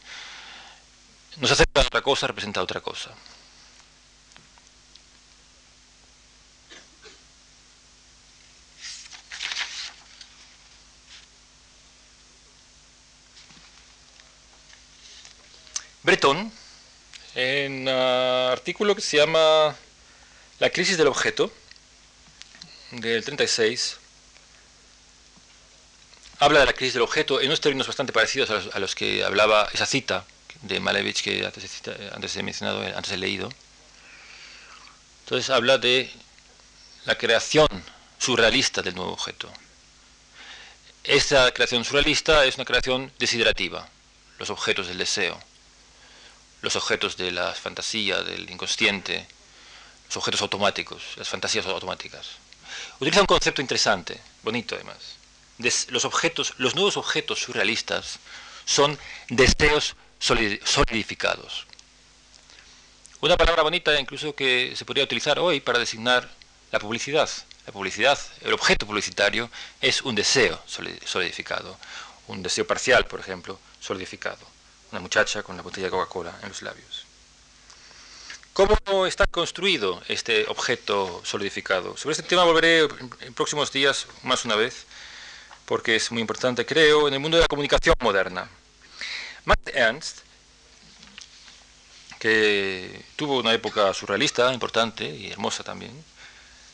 Speaker 1: no se acerca a otra cosa, representa otra cosa. Breton, en un artículo que se llama La crisis del objeto, del 36, habla de la crisis del objeto en unos términos bastante parecidos a los, que hablaba esa cita de Malevich que antes, he mencionado, antes he leído. Entonces habla de la creación surrealista del nuevo objeto. Esta creación surrealista es una creación desiderativa, los objetos del deseo los objetos de la fantasía, del inconsciente, los objetos automáticos, las fantasías automáticas. Utiliza un concepto interesante, bonito además. los objetos, los nuevos objetos surrealistas son deseos solidificados. Una palabra bonita incluso que se podría utilizar hoy para designar la publicidad. La publicidad, el objeto publicitario, es un deseo solidificado, un deseo parcial, por ejemplo, solidificado una muchacha con la botella de Coca-Cola en los labios. ¿Cómo está construido este objeto solidificado? Sobre este tema volveré en próximos días más una vez, porque es muy importante, creo, en el mundo de la comunicación moderna. Max Ernst, que tuvo una época surrealista importante y hermosa también,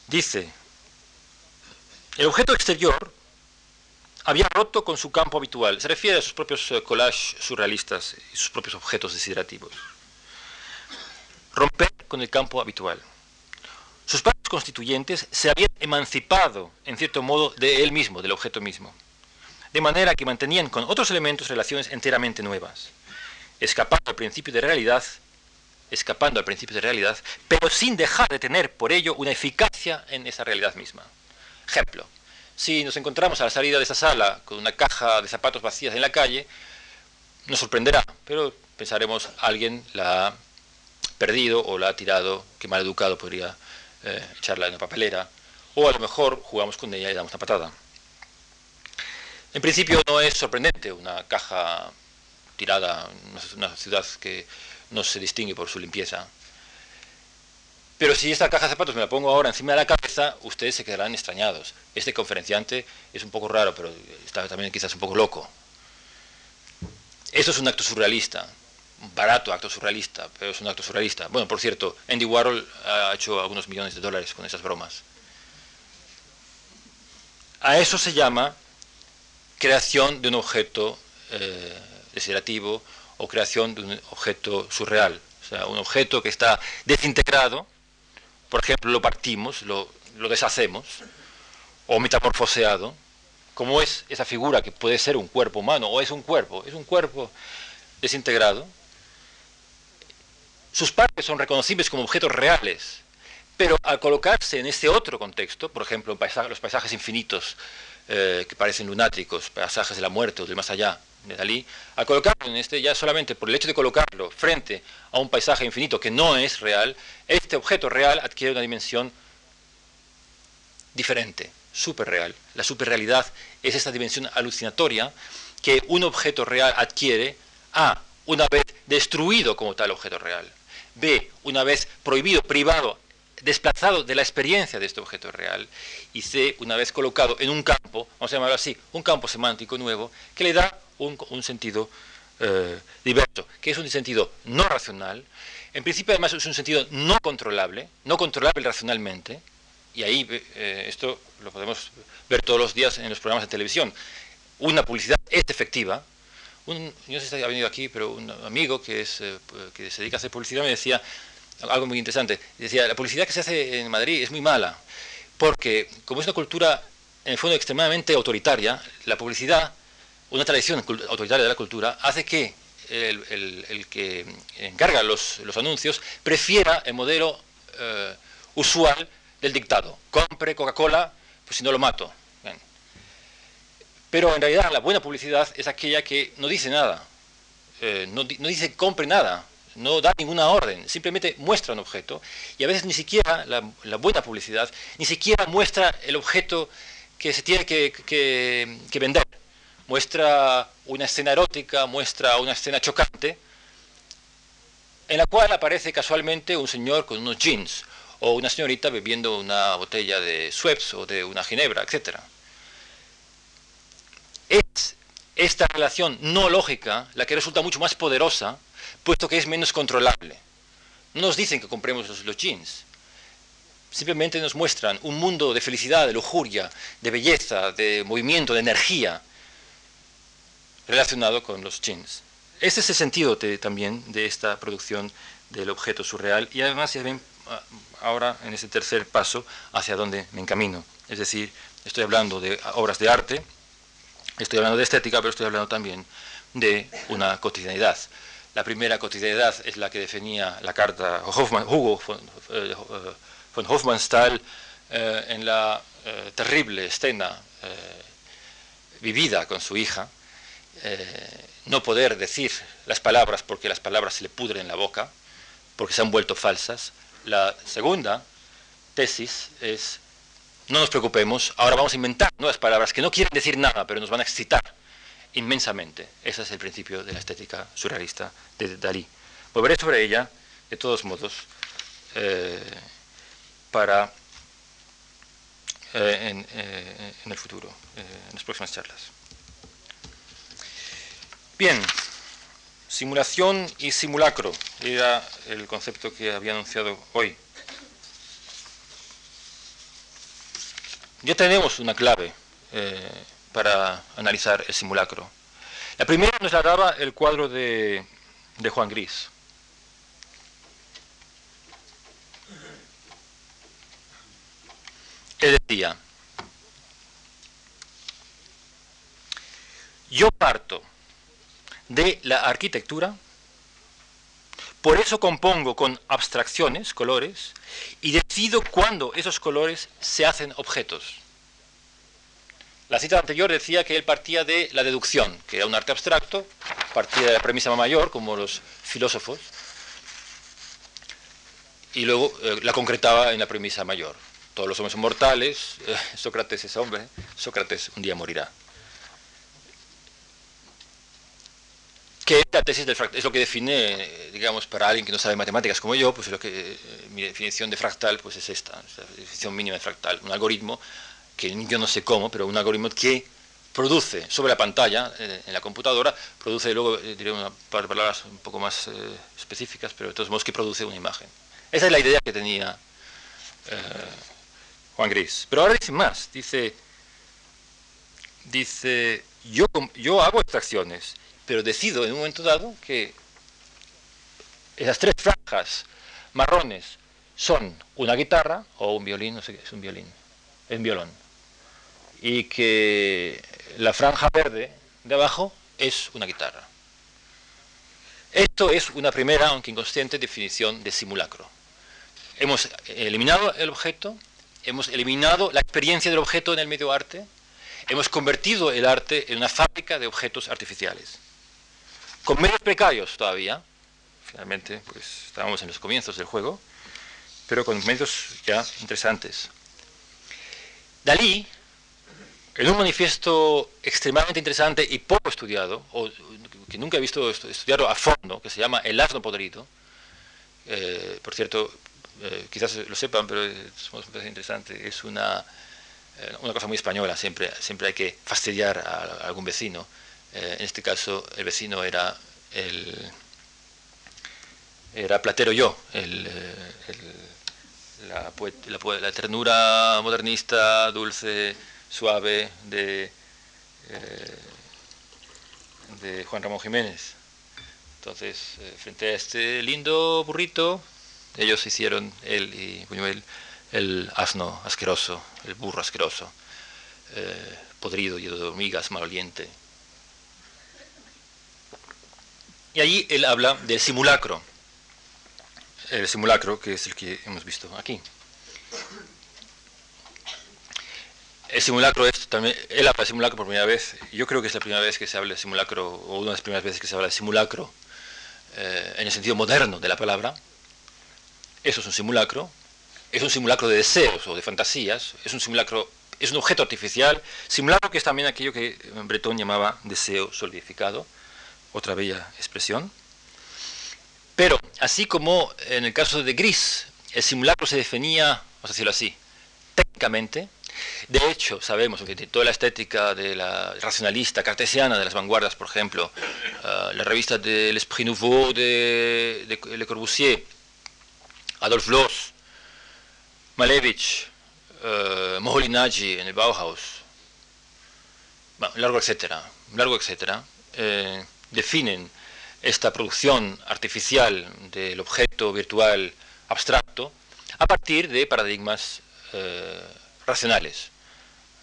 Speaker 1: dice, el objeto exterior había roto con su campo habitual. Se refiere a sus propios eh, collages surrealistas y sus propios objetos desiderativos. Romper con el campo habitual. Sus partes constituyentes se habían emancipado, en cierto modo, de él mismo, del objeto mismo. De manera que mantenían con otros elementos relaciones enteramente nuevas, escapando al principio de realidad, escapando al principio de realidad, pero sin dejar de tener por ello una eficacia en esa realidad misma. Ejemplo, si nos encontramos a la salida de esa sala con una caja de zapatos vacías en la calle, nos sorprenderá, pero pensaremos alguien la ha perdido o la ha tirado, que mal educado podría eh, echarla en la papelera, o a lo mejor jugamos con ella y damos una patada. En principio no es sorprendente una caja tirada en una ciudad que no se distingue por su limpieza, pero si esta caja de zapatos me la pongo ahora encima de la cabeza, ustedes se quedarán extrañados. Este conferenciante es un poco raro, pero está también quizás un poco loco. Eso es un acto surrealista, un barato acto surrealista, pero es un acto surrealista. Bueno, por cierto, Andy Warhol ha hecho algunos millones de dólares con esas bromas. A eso se llama creación de un objeto eh, desiderativo o creación de un objeto surreal. O sea, un objeto que está desintegrado, por ejemplo, lo partimos, lo, deshacemos, o metamorfoseado, como es esa figura que puede ser un cuerpo humano, o es un cuerpo, es un cuerpo desintegrado, sus partes son reconocibles como objetos reales, pero al colocarse en este otro contexto, por ejemplo, los paisajes infinitos eh, que parecen lunáticos, paisajes de la muerte o del más allá, de Dalí, al colocarlo en este, ya solamente por el hecho de colocarlo frente a un paisaje infinito que no es real, este objeto real adquiere una dimensión diferente, superreal. La superrealidad es esta dimensión alucinatoria que un objeto real adquiere A, una vez destruido como tal objeto real, B, una vez prohibido, privado, desplazado de la experiencia de este objeto real, y C, una vez colocado en un campo, vamos a llamarlo así, un campo semántico nuevo, que le da un, sentido eh, diverso, que es un sentido no racional, en principio además es un sentido no controlable, no controlable racionalmente, y ahí eh, esto lo podemos ver todos los días en los programas de televisión. Una publicidad es efectiva. Un, no sé si ha venido aquí, pero un amigo que, es, eh, que se dedica a hacer publicidad me decía algo muy interesante. Decía, la publicidad que se hace en Madrid es muy mala, porque como es una cultura en el fondo extremadamente autoritaria, la publicidad una tradición autoritaria de la cultura hace que el, que encarga los, anuncios prefiera el modelo eh, usual del dictado. Compre Coca-Cola, pues si no lo mato. Pero en realidad la buena publicidad es aquella que no dice nada, eh, no, dice compre nada, no da ninguna orden, simplemente muestra un objeto y a veces ni siquiera la, buena publicidad, ni siquiera muestra el objeto que se tiene que, vender. Muestra una escena erótica, muestra una escena chocante, en la cual aparece casualmente un señor con unos jeans o una señorita bebiendo una botella de Schweppes o de una ginebra, etc. Es esta relación no lógica la que resulta mucho más poderosa, puesto que es menos controlable. No nos dicen que compremos los, jeans, simplemente nos muestran un mundo de felicidad, de lujuria, de belleza, de movimiento, de energía relacionado con los jeans. Ese es el sentido también de esta producción del objeto surreal y además ya ven ah, ahora en ese tercer paso hacia donde me encamino. Es decir, estoy hablando de obras de arte, Estoy hablando de estética, pero estoy hablando también de una cotidianidad. La primera cotidianidad es la que definía la carta Hugo eh, von, Hofmannsthal eh, en la eh, terrible escena vivida con su hija, no poder decir las palabras porque las palabras se le pudren en la boca, porque se han vuelto falsas. La segunda tesis es no nos preocupemos, ahora vamos a inventar nuevas palabras que no quieren decir nada, pero nos van a excitar inmensamente. Ese es el principio de la estética surrealista de Dalí. Volveré sobre ella, de todos modos, eh, para eh, eh, en, el futuro, en las próximas charlas. Bien, simulación y simulacro era el concepto que había anunciado hoy. Ya tenemos una clave para analizar el simulacro. La primera nos la daba el cuadro de, de Juan Gris. Él decía, yo parto de la arquitectura, por eso compongo con abstracciones, colores, y decido cuándo esos colores se hacen objetos. La cita anterior decía que él partía de la deducción, que era un arte abstracto, partía de la premisa mayor, como los filósofos, y luego eh, la concretaba en la premisa mayor. Todos los hombres son mortales, eh, Sócrates es hombre, Sócrates un día morirá. que la tesis del fractal es lo que define, digamos, para alguien que no sabe matemáticas como yo, pues lo que eh, mi definición de fractal pues es esta, la definición mínima de fractal, un algoritmo que yo no sé cómo, pero un algoritmo que produce sobre la pantalla, eh, en la computadora, produce, luego eh, diré un par de palabras un poco más específicas, pero de todos modos que produce una imagen. Esa es la idea que tenía Juan Gris. Pero ahora dice más, dice, dice yo, yo hago extracciones pero decido en un momento dado que esas tres franjas marrones son una guitarra o un violín, no sé qué es un violín, es un violón, y que la franja verde de abajo es una guitarra. Esto es una primera, aunque inconsciente, definición de simulacro. Hemos eliminado el objeto, hemos eliminado la experiencia del objeto en el medio arte, hemos convertido el arte en una fábrica de objetos artificiales con medios precarios todavía, finalmente pues estábamos en los comienzos del juego, pero con medios ya interesantes. Dalí, en un manifiesto extremadamente interesante y poco estudiado, que nunca he visto estudiarlo a fondo, que se llama El asno podrido, eh, por cierto, eh, quizás lo sepan, pero es, es interesante, es una, eh, una cosa muy española, siempre, siempre hay que fastidiar a algún vecino. En este caso el vecino era el era Platero yo, la, ternura modernista, dulce, suave de, eh, de Juan Ramón Jiménez. Entonces, frente a este lindo burrito, ellos hicieron, él y Buñuel, el asno asqueroso, el burro asqueroso, podrido, lleno de hormigas, maloliente. Y allí él habla del simulacro, el simulacro que es el que hemos visto aquí. El simulacro es también, él habla de simulacro por primera vez, yo creo que es la primera vez que se habla de simulacro, o una de las primeras veces que se habla de simulacro eh, en el sentido moderno de la palabra. Eso es un simulacro. Es un simulacro de deseos o de fantasías. Es un simulacro, es un objeto artificial. Simulacro que es también aquello que Breton llamaba deseo solidificado. Otra bella expresión. Pero, así como en el caso de Gris, el simulacro se definía, vamos a decirlo así, técnicamente, de hecho, sabemos que toda la estética de la racionalista cartesiana de las vanguardias, por ejemplo, uh, la revista de L'Esprit Nouveau de, Le Corbusier, Adolf Loos, Malevich, uh, Moholy-Nagy en el Bauhaus, largo etcétera, largo etcétera, eh, definen esta producción artificial del objeto virtual abstracto a partir de paradigmas eh, racionales.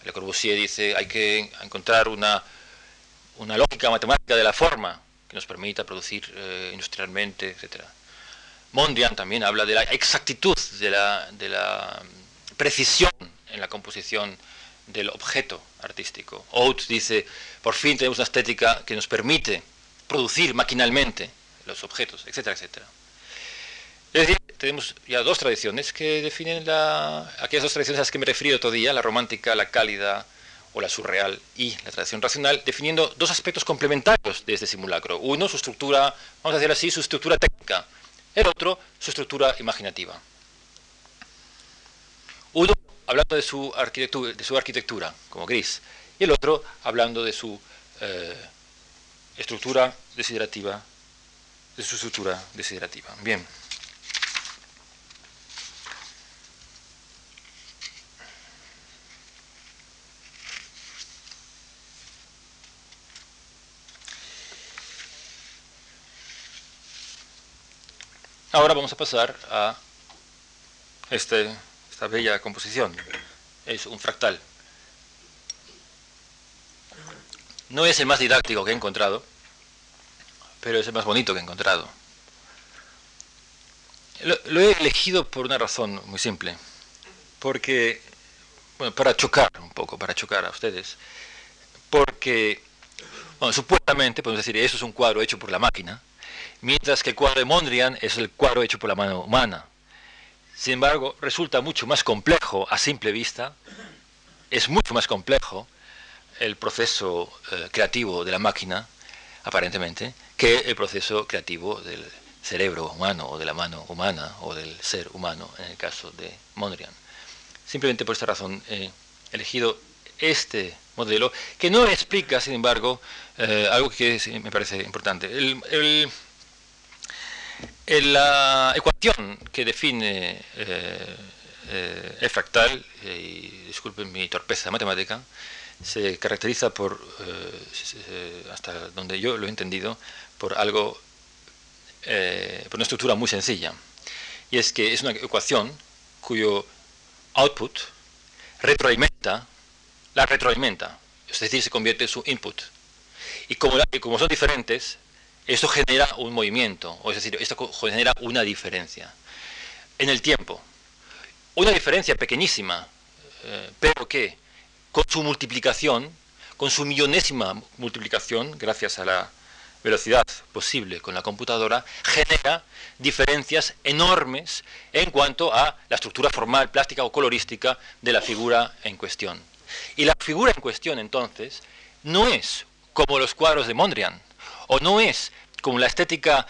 Speaker 1: Le Corbusier dice hay que encontrar una, una lógica matemática de la forma que nos permita producir eh, industrialmente, etc. Mondrian también habla de la exactitud, de la, de la precisión en la composición del objeto artístico. Oates dice, por fin tenemos una estética que nos permite producir maquinalmente los objetos, etcétera, etcétera. Es decir, tenemos ya dos tradiciones que definen la, aquellas dos tradiciones a las que me he referido otro día, la romántica, la cálida o la surreal y la tradición racional, definiendo dos aspectos complementarios de este simulacro. Uno, su estructura, vamos a decir así, su estructura técnica. El otro, su estructura imaginativa. Uno, hablando de su arquitectura, de su arquitectura como gris, y el otro, hablando de su eh, estructura desiderativa, de su estructura desiderativa. Bien. Ahora vamos a pasar a este, esta bella composición. Es un fractal. No es el más didáctico que he encontrado, pero es el más bonito que he encontrado. Lo, he elegido por una razón muy simple. Porque, bueno, para chocar un poco, para chocar a ustedes. Porque, bueno, supuestamente, podemos decir, eso es un cuadro hecho por la máquina, mientras que el cuadro de Mondrian es el cuadro hecho por la mano humana. Sin embargo, resulta mucho más complejo a simple vista, es mucho más complejo el proceso eh, creativo de la máquina, aparentemente, que el proceso creativo del cerebro humano o de la mano humana o del ser humano, en el caso de Mondrian. Simplemente por esta razón he elegido este modelo, que no explica, sin embargo, eh, algo que me parece importante. el, la ecuación que define eh, eh, el fractal, y disculpen mi torpeza matemática, se caracteriza por, eh, hasta donde yo lo he entendido, por algo, por una estructura muy sencilla. Y es que es una ecuación cuyo output retroalimenta, la retroalimenta, es decir, se convierte en su input. Y como, y como son diferentes, eso genera un movimiento, o es decir, esto genera una diferencia. En el tiempo, una diferencia pequeñísima, eh, pero que con su multiplicación, con su millonésima multiplicación, gracias a la velocidad posible con la computadora, genera diferencias enormes en cuanto a la estructura formal, plástica o colorística de la figura en cuestión. Y la figura en cuestión, entonces, no es como los cuadros de Mondrian, o no es como la estética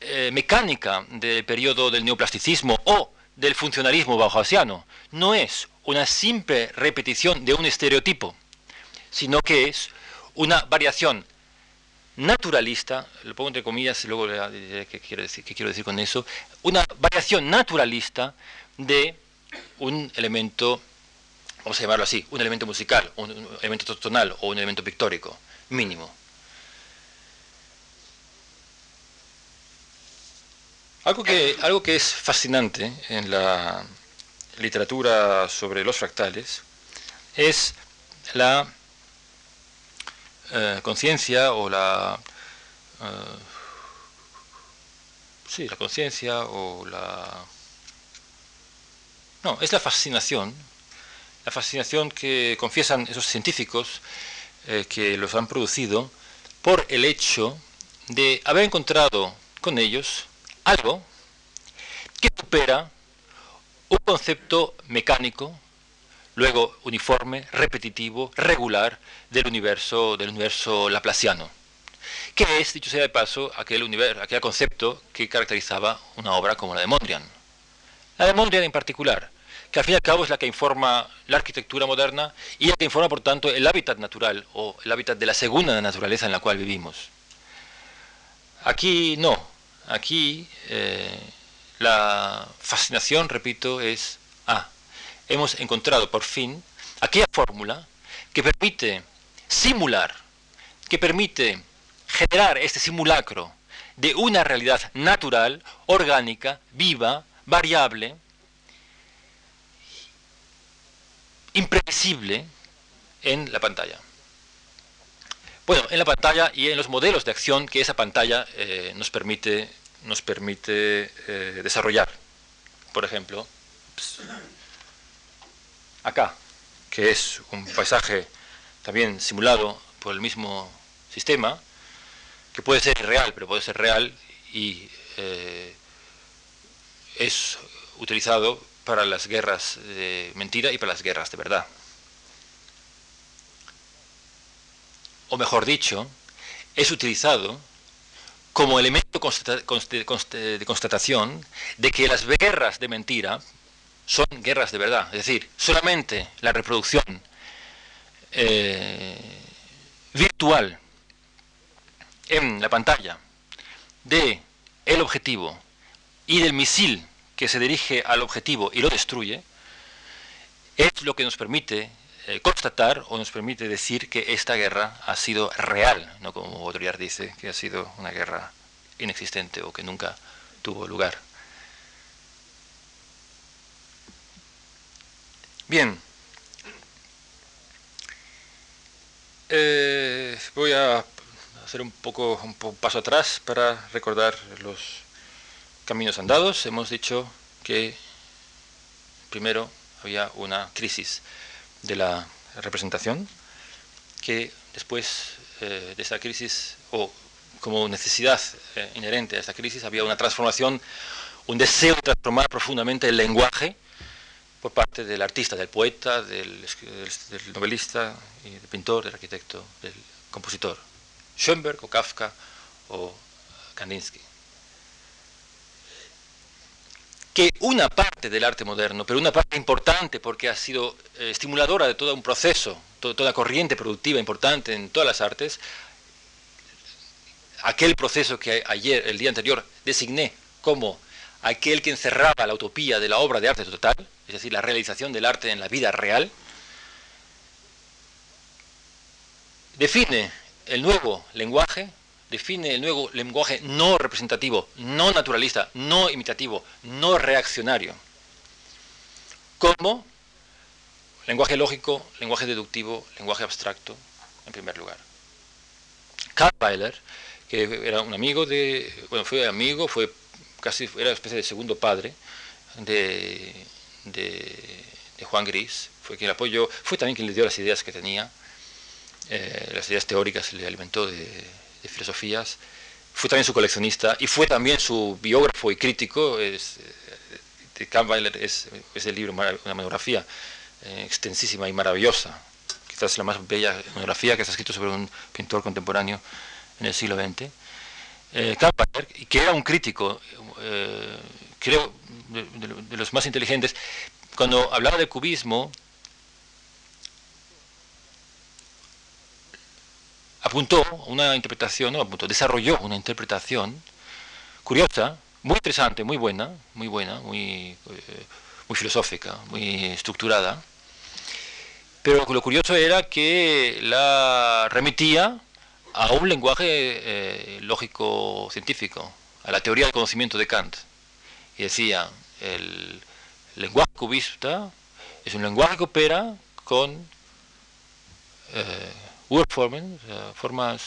Speaker 1: eh, mecánica del periodo del neoplasticismo o del funcionalismo bauhausiano, no es una simple repetición de un estereotipo, sino que es una variación naturalista, lo pongo entre comillas luego le diré qué quiero decir, qué quiero decir con eso, una variación naturalista de un elemento, vamos a llamarlo así, un elemento musical, un elemento tonal o un elemento pictórico mínimo. Algo que, algo que es fascinante en la literatura sobre los fractales es la eh, conciencia o la... Eh, sí, la conciencia o la... No, es la fascinación, la fascinación que confiesan esos científicos eh, que los han producido por el hecho de haber encontrado con ellos algo que supera un concepto mecánico, luego uniforme, repetitivo, regular del universo, del universo laplaciano, que es, dicho sea de paso, aquel, universo, aquel concepto que caracterizaba una obra como la de Mondrian. La de Mondrian en particular, que al fin y al cabo es la que informa la arquitectura moderna y la que informa, por tanto, el hábitat natural o el hábitat de la segunda naturaleza en la cual vivimos. Aquí no, aquí eh, la fascinación, repito, es, ah, hemos encontrado por fin aquella fórmula que permite simular, que permite generar este simulacro de una realidad natural, orgánica, viva, variable, imprevisible en la pantalla. Bueno, en la pantalla y en los modelos de acción que esa pantalla eh, nos permite, nos permite eh, desarrollar. Por ejemplo, acá, que es un paisaje también simulado por el mismo sistema, que puede ser real, pero puede ser real y eh, es utilizado para las guerras de mentira y para las guerras de verdad. O mejor dicho, es utilizado como elemento de constatación de que las guerras de mentira son guerras de verdad. Es decir, solamente la reproducción eh, virtual en la pantalla de el objetivo y del misil que se dirige al objetivo y lo destruye, es lo que nos permite eh, constatar o nos permite decir que esta guerra ha sido real, no como Baudrillard dice, que ha sido una guerra inexistente o que nunca tuvo lugar. Bien. Eh, voy a hacer un poco un paso atrás para recordar los caminos andados, hemos dicho que primero había una crisis de la representación, que después eh, de esa crisis, o como necesidad eh, inherente a esta crisis, había una transformación, un deseo de transformar profundamente el lenguaje por parte del artista, del poeta, del, del novelista, y del pintor, del arquitecto, del compositor. Schoenberg o Kafka o Kandinsky. Que una parte del arte moderno, pero una parte importante porque ha sido eh, estimuladora de todo un proceso, toda corriente productiva importante en todas las artes, aquel proceso que ayer, el día anterior, designé como aquel que encerraba la utopía de la obra de arte total, es decir, la realización del arte en la vida real, define el nuevo lenguaje define el nuevo lenguaje no representativo, no naturalista, no imitativo, no reaccionario, como lenguaje lógico, lenguaje deductivo, lenguaje abstracto, en primer lugar. Karl Weiler, que era un amigo de, bueno, fue amigo, fue casi, era una especie de segundo padre de, Juan Gris, fue quien le apoyó, fue también quien le dio las ideas que tenía, eh, las ideas teóricas, le alimentó de, de filosofías, fue también su coleccionista y fue también su biógrafo y crítico. Es, de Kampweiler es, es el libro, una monografía eh, extensísima y maravillosa, quizás la más bella monografía que está escrito sobre un pintor contemporáneo en el siglo XX. Eh, que era un crítico, eh, creo, de, los más inteligentes, cuando hablaba de cubismo, apuntó una interpretación, apuntó, desarrolló una interpretación curiosa, muy interesante, muy buena, muy buena, muy, eh, muy filosófica, muy estructurada. Pero lo curioso era que la remitía a un lenguaje eh, lógico-científico, a la teoría del conocimiento de Kant. Y decía, el lenguaje cubista es un lenguaje que opera con eh, Urformen, formas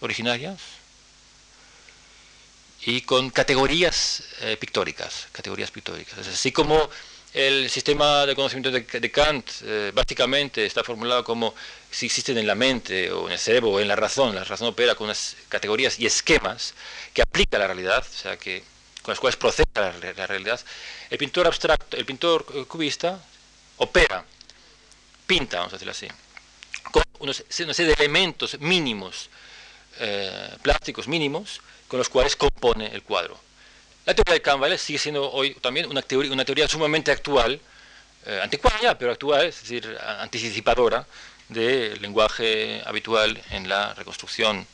Speaker 1: originarias, y con categorías eh, pictóricas, categorías pictóricas. Así como el sistema de conocimiento de, Kant eh, básicamente está formulado como si existen en la mente o en el cerebro o en la razón. La razón opera con unas categorías y esquemas que aplica a la realidad, o sea, que, con las cuales procesa la, realidad. El pintor abstracto, el pintor cubista opera, pinta, vamos a decirlo así, con una serie de elementos mínimos, eh, plásticos mínimos, con los cuales compone el cuadro. La teoría de Campbell sigue siendo hoy también una teoría, una teoría sumamente actual, eh, anticuada pero actual, es decir, anticipadora del lenguaje habitual en la reconstrucción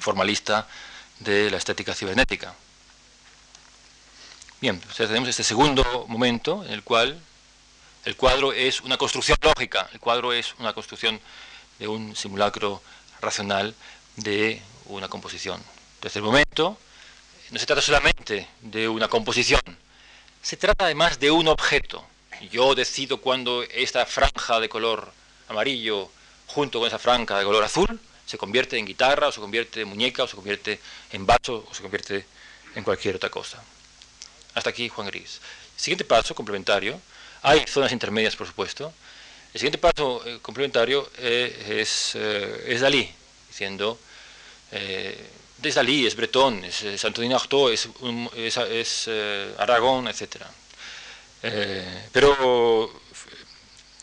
Speaker 1: formalista de la estética cibernética. Bien, tenemos este segundo momento en el cual el cuadro es una construcción lógica, el cuadro es una construcción de un simulacro racional de una composición. Desde el momento no se trata solamente de una composición, se trata además de un objeto. Yo decido cuando esta franja de color amarillo junto con esa franja de color azul se convierte en guitarra, o se convierte en muñeca, o se convierte en bacho, o se convierte en cualquier otra cosa. Hasta aquí Juan Gris. siguiente paso, complementario, hay zonas intermedias, por supuesto. El siguiente paso eh, complementario eh, es, eh, es, Dalí, diciendo es Dalí, es Bretón, es, es Antonin Artaud, es, es, eh, Aragón, etc. Eh, pero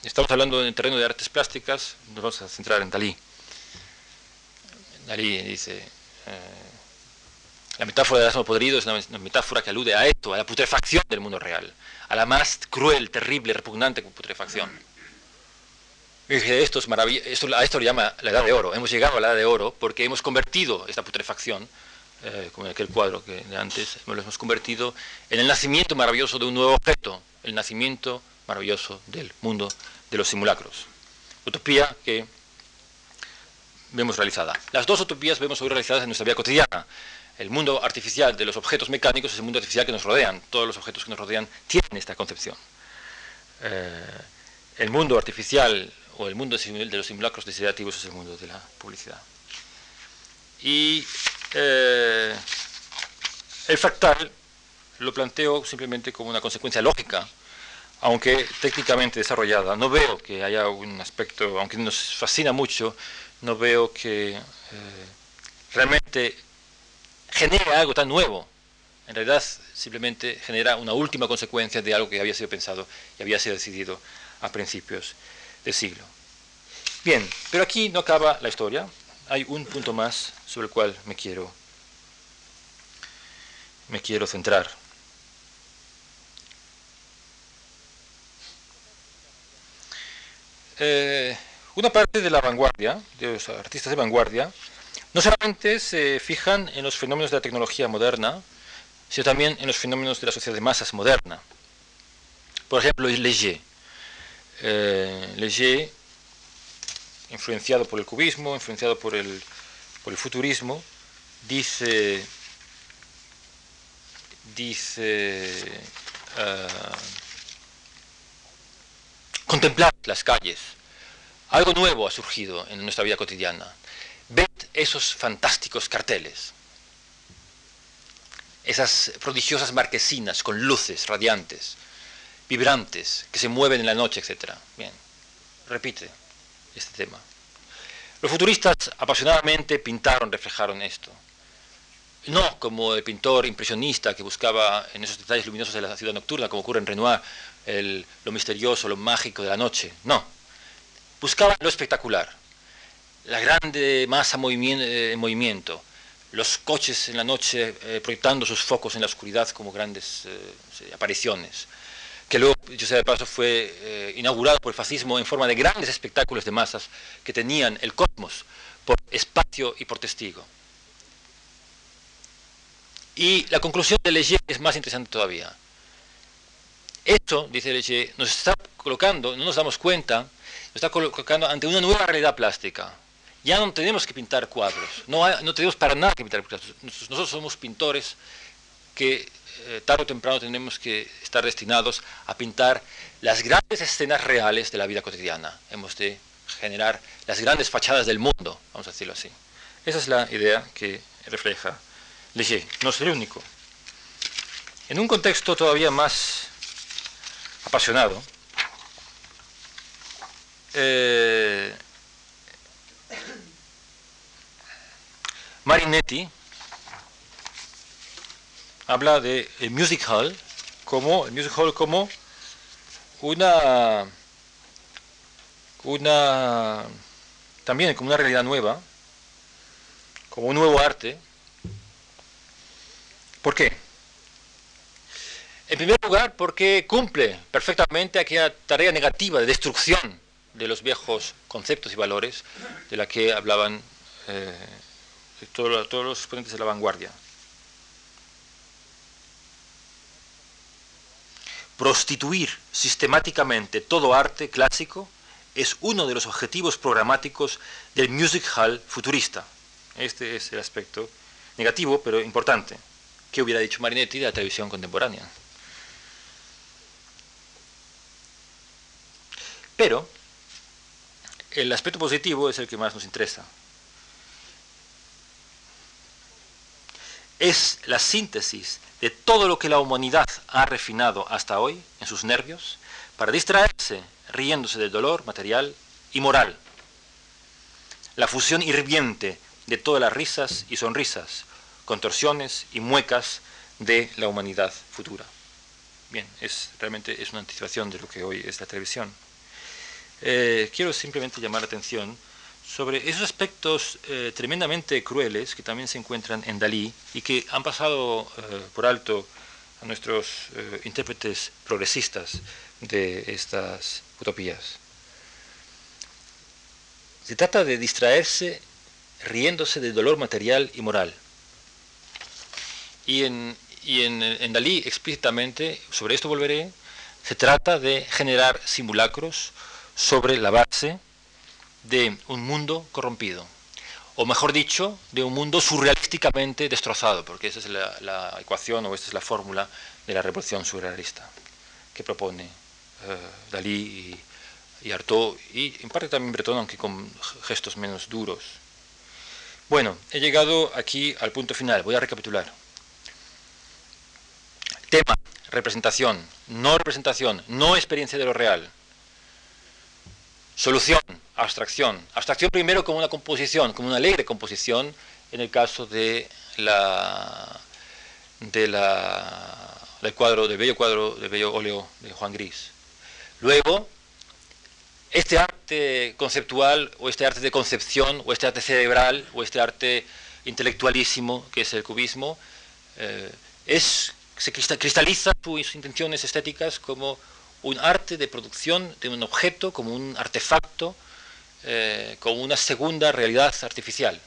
Speaker 1: estamos hablando en el terreno de artes plásticas, nos vamos a centrar en Dalí. Dalí dice, eh, la metáfora del asno podrido es una, metáfora que alude a esto, a la putrefacción del mundo real, a la más cruel, terrible, repugnante putrefacción. Esto es esto, a esto le llama la edad de oro. Hemos llegado a la edad de oro porque hemos convertido esta putrefacción, eh, como en aquel cuadro que antes, lo hemos convertido en el nacimiento maravilloso de un nuevo objeto, el nacimiento maravilloso del mundo de los simulacros. Utopía que vemos realizada. Las dos utopías vemos hoy realizadas en nuestra vida cotidiana. El mundo artificial de los objetos mecánicos es el mundo artificial que nos rodean. Todos los objetos que nos rodean tienen esta concepción. Eh, el mundo artificial o el mundo de los simulacros desiderativos es el mundo de la publicidad. Y eh, el fractal lo planteo simplemente como una consecuencia lógica, aunque técnicamente desarrollada. No veo que haya un aspecto, aunque nos fascina mucho, no veo que eh, realmente genere algo tan nuevo. En realidad simplemente genera una última consecuencia de algo que había sido pensado y había sido decidido a principios de siglo. Bien, pero aquí no acaba la historia. Hay un punto más sobre el cual me quiero, me quiero centrar. Eh, una parte de la vanguardia, de los artistas de vanguardia, no solamente se fijan en los fenómenos de la tecnología moderna, sino también en los fenómenos de la sociedad de masas moderna. Por ejemplo, Léger eh, influenciado por el cubismo, influenciado por el, por el futurismo, dice, dice uh, contemplar las calles. Algo nuevo ha surgido en nuestra vida cotidiana. Ved esos fantásticos carteles, esas prodigiosas marquesinas con luces radiantes, vibrantes, que se mueven en la noche, etc. Bien, repite este tema. Los futuristas apasionadamente pintaron, reflejaron esto. No como el pintor impresionista que buscaba en esos detalles luminosos de la ciudad nocturna, como ocurre en Renoir, lo misterioso, lo mágico de la noche. No. Buscaba lo espectacular, la grande masa eh, en movimiento, los coches en la noche eh, proyectando sus focos en la oscuridad como grandes eh, apariciones que luego, yo sé de paso, fue eh, inaugurado por el fascismo en forma de grandes espectáculos de masas que tenían el cosmos por espacio y por testigo. Y la conclusión de Leger es más interesante todavía. Esto, dice Leger, nos está colocando, no nos damos cuenta, nos está colocando ante una nueva realidad plástica. Ya no tenemos que pintar cuadros, no, tenemos para nada que pintar cuadros. Nosotros somos pintores que eh, tarde o temprano tenemos que estar destinados a pintar las grandes escenas reales de la vida cotidiana. Hemos de generar las grandes fachadas del mundo, vamos a decirlo así. Esa es la idea que refleja Léger. No es el único. En un contexto todavía más, apasionado, eh, Marinetti habla de el music hall como el music hall como una una también como una realidad nueva, como un nuevo arte. ¿Por qué? En primer lugar, porque cumple perfectamente aquella tarea negativa de destrucción de los viejos conceptos y valores de la que hablaban eh, todos, los exponentes de la vanguardia. Prostituir sistemáticamente todo arte clásico es uno de los objetivos programáticos del music hall futurista. Este es el aspecto negativo, pero importante. ¿Qué hubiera dicho Marinetti de la televisión contemporánea? Pero el aspecto positivo es el que más nos interesa. Es la síntesis de todo lo que la humanidad ha refinado hasta hoy en sus nervios para distraerse riéndose del dolor material y moral. La fusión hirviente de todas las risas y sonrisas, contorsiones y muecas de la humanidad futura. Bien, es, realmente es una anticipación de lo que hoy es la televisión. Eh, quiero simplemente llamar la atención sobre esos aspectos eh, tremendamente crueles que también se encuentran en Dalí y que han pasado eh, por alto a nuestros intérpretes progresistas de estas utopías. Se trata de distraerse riéndose del dolor material y moral. Y en, en, Dalí explícitamente, sobre esto volveré, se trata de generar simulacros sobre la base de un mundo corrompido, o mejor dicho, de un mundo surrealísticamente destrozado, porque esa es la, ecuación o esta es la fórmula de la revolución surrealista que propone eh, Dalí y, y, Artaud, y en parte también Breton, aunque con gestos menos duros. Bueno, he llegado aquí al punto final, voy a recapitular. Tema, representación, no representación, no experiencia de lo real. Solución, abstracción. Abstracción primero como una composición, como una ley de composición, en el caso de la, de la, del cuadro, del bello cuadro, del bello óleo de Juan Gris. Luego, este arte conceptual o este arte de concepción o este arte cerebral o este arte intelectualísimo que es el cubismo, eh, es, se cristaliza sus intenciones estéticas como un arte de producción de un objeto, como un artefacto, eh, como una segunda realidad artificial.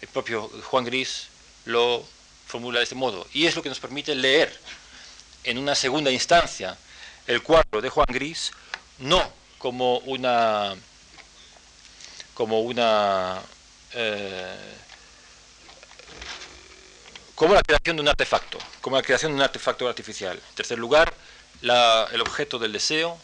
Speaker 1: El propio Juan Gris lo formula de este modo y es lo que nos permite leer en una segunda instancia el cuadro de Juan Gris no como una como una eh, como la creación de un artefacto, como la creación de un artefacto artificial. En tercer lugar, el objeto del deseo.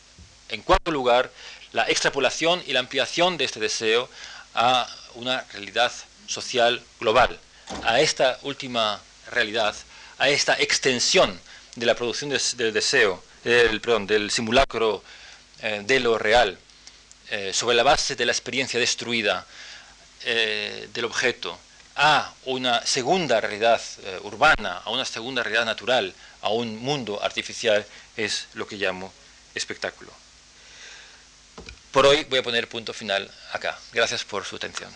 Speaker 1: En cuarto lugar, la extrapolación y la ampliación de este deseo a una realidad social global. A esta última realidad, a esta extensión de la producción del deseo del, perdón, del simulacro eh, de lo real, eh, sobre la base de la experiencia destruida eh, del objeto, a una segunda realidad urbana, a una segunda realidad natural, a un mundo artificial, es lo que llamo espectáculo. Por hoy voy a poner punto final acá. Gracias por su atención.